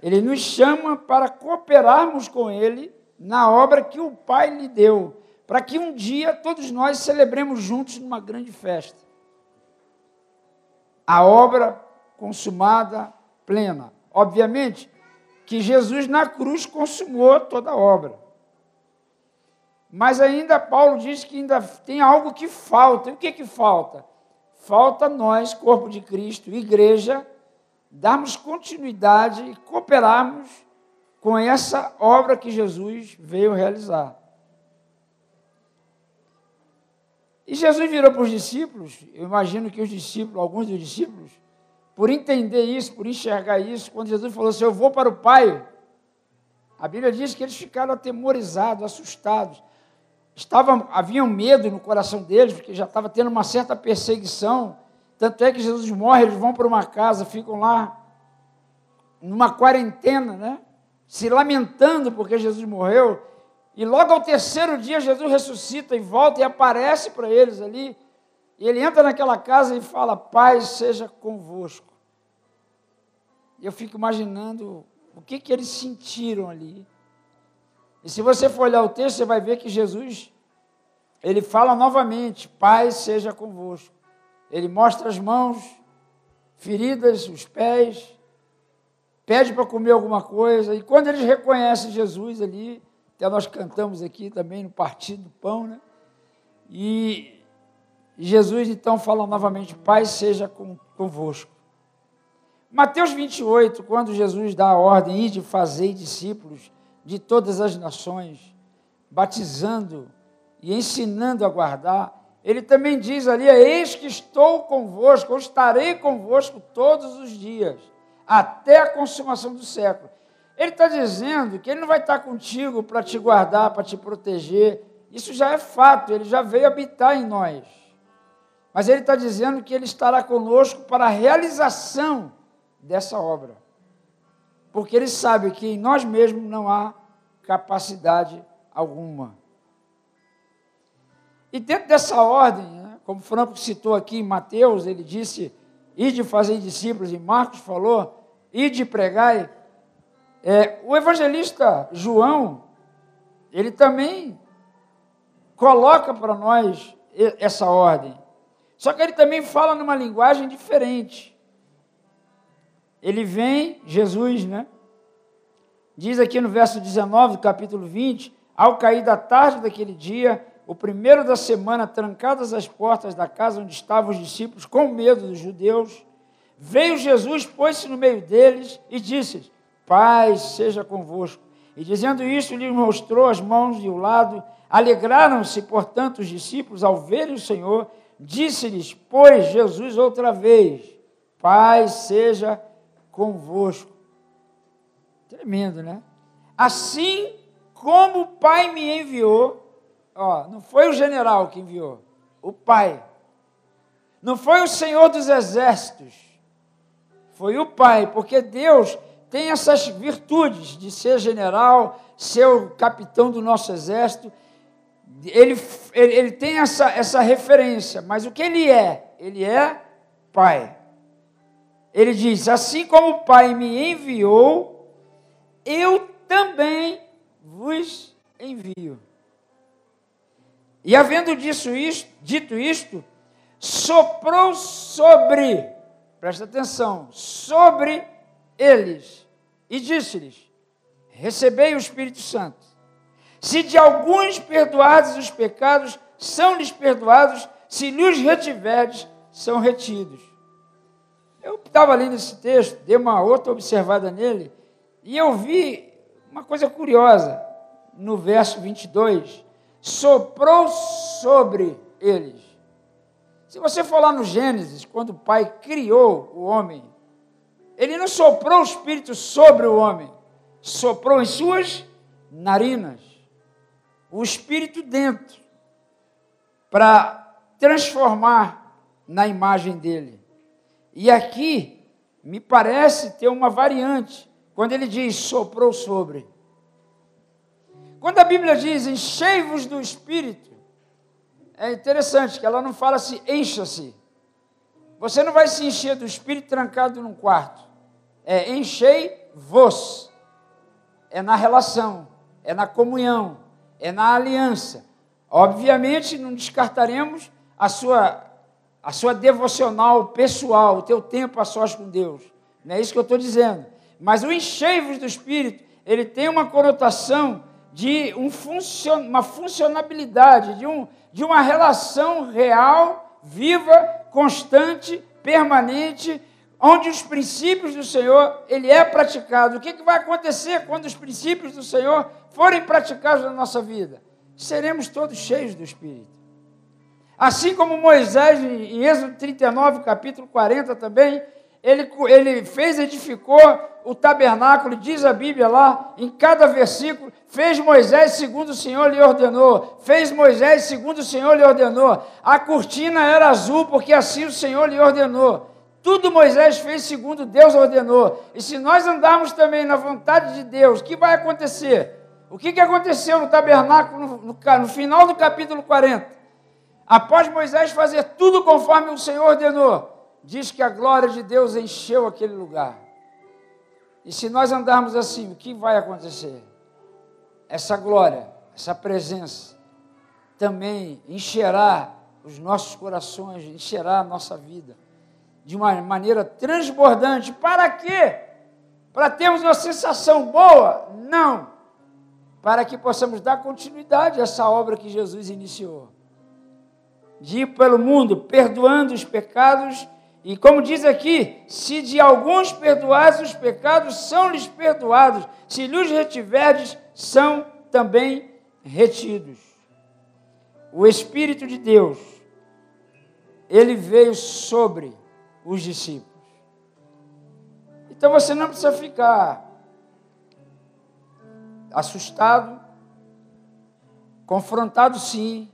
Ele nos chama para cooperarmos com Ele na obra que o Pai lhe deu, para que um dia todos nós celebremos juntos numa grande festa. A obra consumada, plena. Obviamente que Jesus na cruz consumou toda a obra. Mas ainda Paulo diz que ainda tem algo que falta. E o que, que falta? Falta nós, corpo de Cristo, igreja, darmos continuidade e cooperarmos com essa obra que Jesus veio realizar. E Jesus virou para os discípulos, eu imagino que os discípulos, alguns dos discípulos, por entender isso, por enxergar isso, quando Jesus falou assim: Eu vou para o Pai, a Bíblia diz que eles ficaram atemorizados, assustados. Estavam, havia um medo no coração deles, porque já estava tendo uma certa perseguição. Tanto é que Jesus morre, eles vão para uma casa, ficam lá, numa quarentena, né? se lamentando porque Jesus morreu. E logo ao terceiro dia, Jesus ressuscita e volta e aparece para eles ali. E ele entra naquela casa e fala: Paz seja convosco. Eu fico imaginando o que, que eles sentiram ali. E se você for olhar o texto, você vai ver que Jesus, ele fala novamente: Pai seja convosco. Ele mostra as mãos feridas, os pés, pede para comer alguma coisa. E quando eles reconhecem Jesus ali, até nós cantamos aqui também no Partido do Pão, né? E Jesus então fala novamente: Pai seja convosco. Mateus 28, quando Jesus dá a ordem de fazer discípulos de todas as nações, batizando e ensinando a guardar, ele também diz ali: Eis que estou convosco, eu estarei convosco todos os dias, até a consumação do século. Ele está dizendo que ele não vai estar contigo para te guardar, para te proteger. Isso já é fato, ele já veio habitar em nós. Mas ele está dizendo que ele estará conosco para a realização dessa obra. Porque ele sabe que em nós mesmos não há capacidade alguma. E dentro dessa ordem, né, como Franco citou aqui em Mateus, ele disse: ide fazer discípulos, e Marcos falou: ide pregai. É, o evangelista João, ele também coloca para nós essa ordem. Só que ele também fala numa linguagem diferente ele vem, Jesus, né? Diz aqui no verso 19 do capítulo 20: Ao cair da tarde daquele dia, o primeiro da semana, trancadas as portas da casa onde estavam os discípulos, com medo dos judeus, veio Jesus, pôs-se no meio deles e disse: Paz seja convosco. E dizendo isso, lhes mostrou as mãos e o lado. Alegraram-se, portanto, os discípulos ao verem o Senhor. Disse-lhes, pois, Jesus outra vez: Paz seja convosco. Tremendo, né? Assim como o Pai me enviou, ó, não foi o general que enviou, o Pai. Não foi o Senhor dos exércitos, foi o Pai, porque Deus tem essas virtudes de ser general, ser o capitão do nosso exército. Ele, ele, ele tem essa, essa referência, mas o que ele é? Ele é Pai. Ele diz: Assim como o Pai me enviou, eu também vos envio. E havendo disso isto, dito isto, soprou sobre, presta atenção, sobre eles e disse-lhes: Recebei o Espírito Santo. Se de alguns perdoados os pecados, são-lhes perdoados, se lhes retiverdes, são retidos. Eu estava lendo esse texto, dei uma outra observada nele, e eu vi uma coisa curiosa no verso 22. Soprou sobre eles. Se você for lá no Gênesis, quando o Pai criou o homem, ele não soprou o Espírito sobre o homem, soprou em suas narinas o Espírito dentro, para transformar na imagem dele. E aqui me parece ter uma variante, quando ele diz soprou sobre. Quando a Bíblia diz enchei-vos do Espírito, é interessante que ela não fala se encha-se. Você não vai se encher do Espírito trancado num quarto é enchei-vos. É na relação, é na comunhão, é na aliança. Obviamente, não descartaremos a sua, a sua devocional pessoal, o teu tempo a sós com Deus. Não é isso que eu estou dizendo. Mas o enchei-vos do Espírito, ele tem uma conotação de um funcion, uma funcionabilidade, de, um, de uma relação real, viva, constante, permanente, onde os princípios do Senhor, ele é praticado. O que, que vai acontecer quando os princípios do Senhor forem praticados na nossa vida? Seremos todos cheios do Espírito. Assim como Moisés, em Êxodo 39, capítulo 40 também, ele, ele fez, edificou o tabernáculo, diz a Bíblia lá, em cada versículo, fez Moisés segundo o Senhor lhe ordenou, fez Moisés segundo o Senhor lhe ordenou. A cortina era azul, porque assim o Senhor lhe ordenou. Tudo Moisés fez segundo Deus ordenou. E se nós andarmos também na vontade de Deus, o que vai acontecer? O que, que aconteceu no tabernáculo no, no, no final do capítulo 40? Após Moisés fazer tudo conforme o Senhor ordenou, diz que a glória de Deus encheu aquele lugar. E se nós andarmos assim, o que vai acontecer? Essa glória, essa presença, também encherá os nossos corações, encherá a nossa vida de uma maneira transbordante. Para quê? Para termos uma sensação boa? Não. Para que possamos dar continuidade a essa obra que Jesus iniciou. De ir pelo mundo perdoando os pecados, e como diz aqui, se de alguns perdoados os pecados, são-lhes perdoados, se lhes retiverdes, são também retidos. O Espírito de Deus, ele veio sobre os discípulos. Então você não precisa ficar assustado, confrontado sim,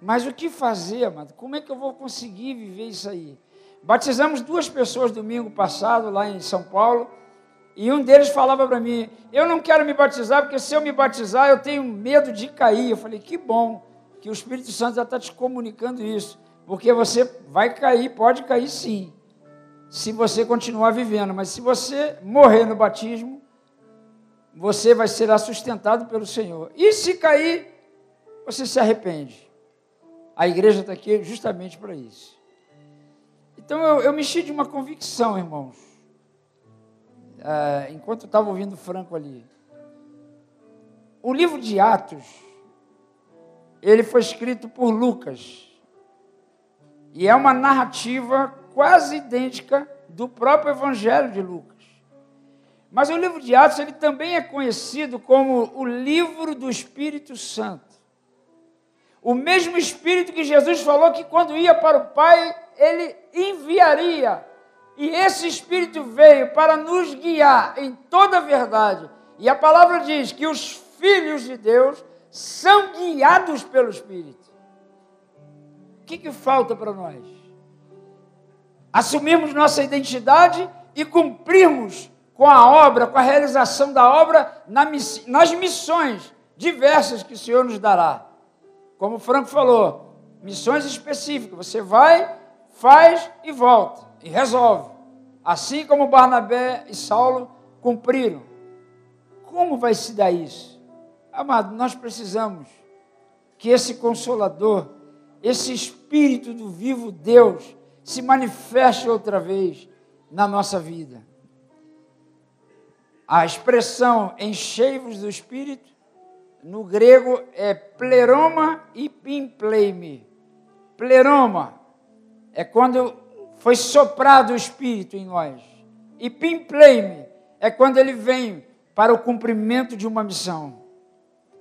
mas o que fazer, amado? Como é que eu vou conseguir viver isso aí? Batizamos duas pessoas domingo passado lá em São Paulo, e um deles falava para mim: Eu não quero me batizar, porque se eu me batizar, eu tenho medo de cair. Eu falei: Que bom que o Espírito Santo já está te comunicando isso. Porque você vai cair, pode cair sim, se você continuar vivendo, mas se você morrer no batismo, você vai ser sustentado pelo Senhor. E se cair, você se arrepende. A igreja está aqui justamente para isso. Então eu, eu mexi de uma convicção, irmãos. É, enquanto eu estava ouvindo Franco ali. O livro de Atos ele foi escrito por Lucas. E é uma narrativa quase idêntica do próprio Evangelho de Lucas. Mas o livro de Atos ele também é conhecido como o livro do Espírito Santo. O mesmo Espírito que Jesus falou que quando ia para o Pai, ele enviaria. E esse Espírito veio para nos guiar em toda a verdade. E a palavra diz que os filhos de Deus são guiados pelo Espírito. O que, que falta para nós? Assumirmos nossa identidade e cumprirmos com a obra, com a realização da obra nas missões diversas que o Senhor nos dará. Como o Franco falou, missões específicas. Você vai, faz e volta e resolve. Assim como Barnabé e Saulo cumpriram. Como vai se dar isso? Amado, nós precisamos que esse consolador, esse espírito do vivo Deus, se manifeste outra vez na nossa vida. A expressão enchei-vos do Espírito, no grego é pleroma e pimpleime. Pleroma é quando foi soprado o Espírito em nós. E pimpleime é quando ele vem para o cumprimento de uma missão.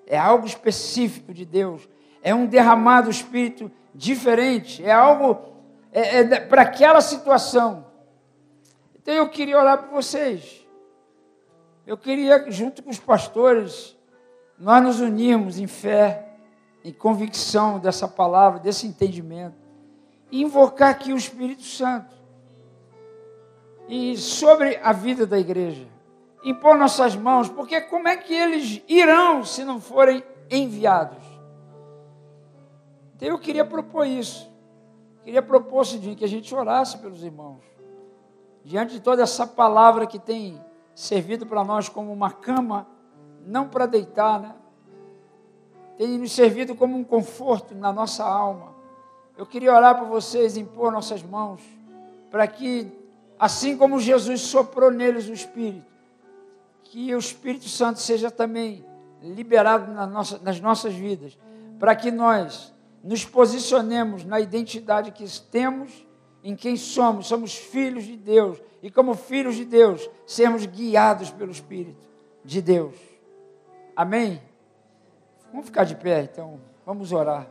É algo específico de Deus. É um derramado Espírito diferente. É algo é, é para aquela situação. Então eu queria orar por vocês. Eu queria, junto com os pastores, nós nos unirmos em fé, em convicção dessa palavra, desse entendimento, e invocar aqui o Espírito Santo. E sobre a vida da igreja, impor nossas mãos, porque como é que eles irão se não forem enviados? Então eu queria propor isso. Queria propor, Cidinho, que a gente orasse pelos irmãos. Diante de toda essa palavra que tem servido para nós como uma cama, não para deitar, né? Tem nos servido como um conforto na nossa alma. Eu queria orar por vocês, impor nossas mãos, para que, assim como Jesus soprou neles o Espírito, que o Espírito Santo seja também liberado na nossa, nas nossas vidas, para que nós nos posicionemos na identidade que temos em quem somos, somos filhos de Deus, e como filhos de Deus, sermos guiados pelo Espírito de Deus. Amém? Vamos ficar de pé, então, vamos orar.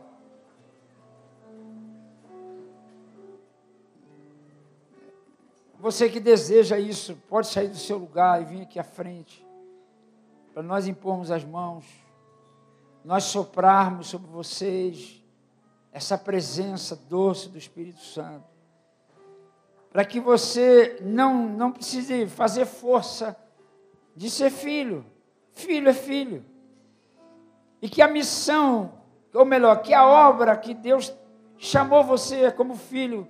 Você que deseja isso, pode sair do seu lugar e vir aqui à frente, para nós impormos as mãos, nós soprarmos sobre vocês essa presença doce do Espírito Santo para que você não, não precise fazer força de ser filho. Filho é filho. E que a missão, ou melhor, que a obra que Deus chamou você como filho,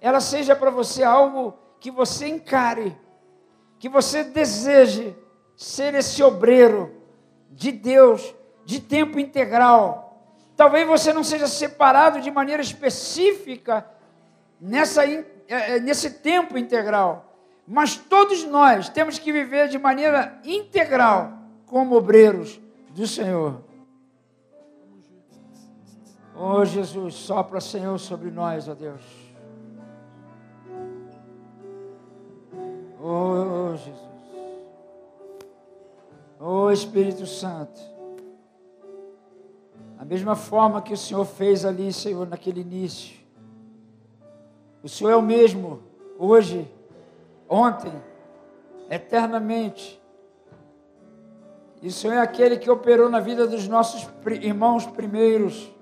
ela seja para você algo que você encare, que você deseje ser esse obreiro de Deus, de tempo integral. Talvez você não seja separado de maneira específica nessa é, é, nesse tempo integral. Mas todos nós temos que viver de maneira integral como obreiros do Senhor. Oh Jesus, sopra Senhor sobre nós, ó oh Deus. Oh Jesus. Oh Espírito Santo. Da mesma forma que o Senhor fez ali, Senhor, naquele início. O Senhor é o mesmo hoje, ontem, eternamente. E o Senhor é aquele que operou na vida dos nossos irmãos primeiros.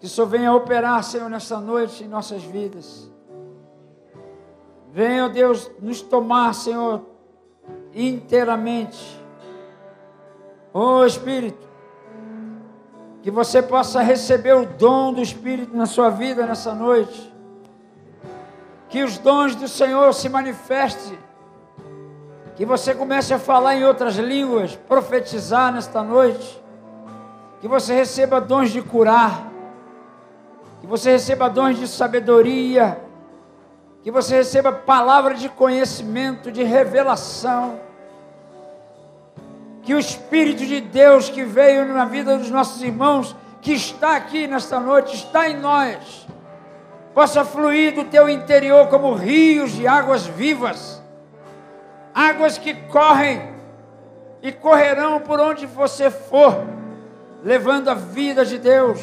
Que o Senhor venha operar, Senhor, nessa noite em nossas vidas. Venha, Deus, nos tomar, Senhor, inteiramente. Oh Espírito, que você possa receber o dom do Espírito na sua vida nessa noite que os dons do Senhor se manifestem, que você comece a falar em outras línguas, profetizar nesta noite, que você receba dons de curar, que você receba dons de sabedoria, que você receba palavra de conhecimento, de revelação, que o Espírito de Deus que veio na vida dos nossos irmãos, que está aqui nesta noite, está em nós, possa fluir do teu interior como rios de águas vivas, águas que correm e correrão por onde você for, levando a vida de Deus,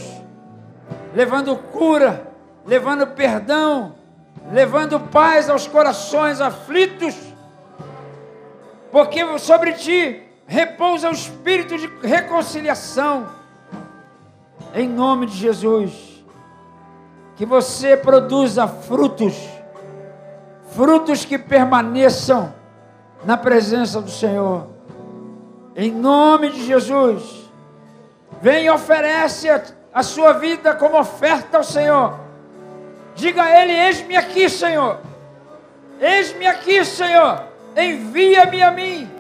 levando cura, levando perdão, levando paz aos corações aflitos, porque sobre ti repousa o espírito de reconciliação, em nome de Jesus, que você produza frutos, frutos que permaneçam na presença do Senhor, em nome de Jesus. Vem e oferece a, a sua vida como oferta ao Senhor. Diga a Ele: Eis-me aqui, Senhor. Eis-me aqui, Senhor. Envia-me a mim.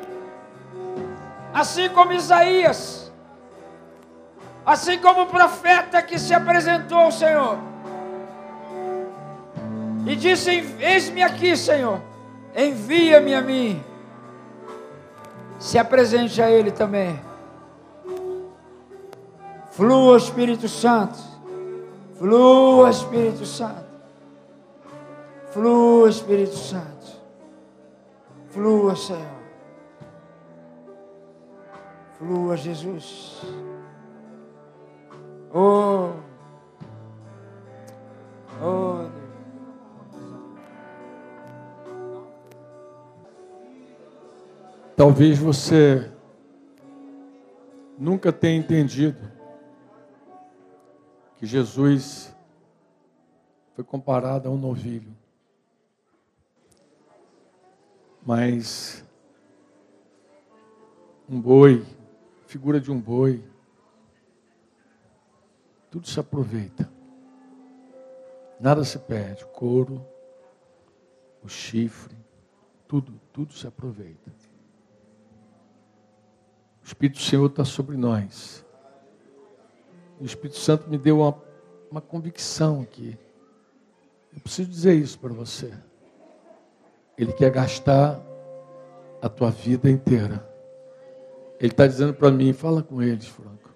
Assim como Isaías, assim como o profeta que se apresentou ao Senhor e disse: Eis-me aqui, Senhor. Envia-me a mim. Se apresente a Ele também. Flua, Espírito Santo. Flua, Espírito Santo. Flua, Espírito Santo. Flua, Senhor. Flua, Jesus. Oh. Oh, Talvez você nunca tenha entendido que Jesus foi comparado a um novilho. Mas um boi, figura de um boi, tudo se aproveita. Nada se perde, couro, o chifre, tudo, tudo se aproveita. O Espírito do Senhor está sobre nós. O Espírito Santo me deu uma, uma convicção aqui. Eu preciso dizer isso para você. Ele quer gastar a tua vida inteira. Ele está dizendo para mim, fala com eles, Franco,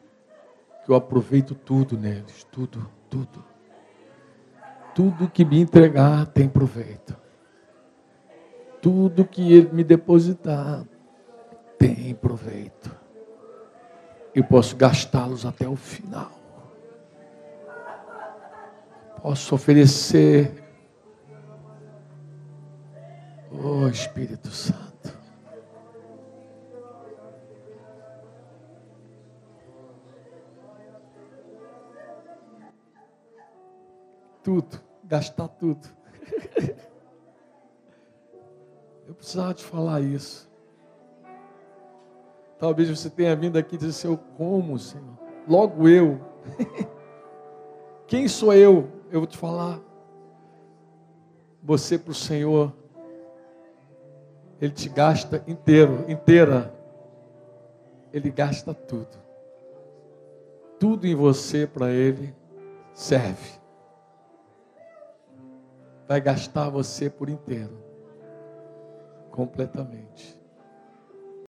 que eu aproveito tudo neles, tudo, tudo. Tudo que me entregar tem proveito. Tudo que ele me depositar tem proveito. Eu posso gastá-los até o final. Posso oferecer Oh Espírito Santo. Tudo, gastar tudo. <laughs> Eu precisava te falar isso. Talvez você tenha vindo aqui dizer, Senhor, como, Senhor? Logo eu. <laughs> Quem sou eu? Eu vou te falar. Você para o Senhor ele te gasta inteiro, inteira. Ele gasta tudo. Tudo em você para ele serve. Vai gastar você por inteiro. Completamente.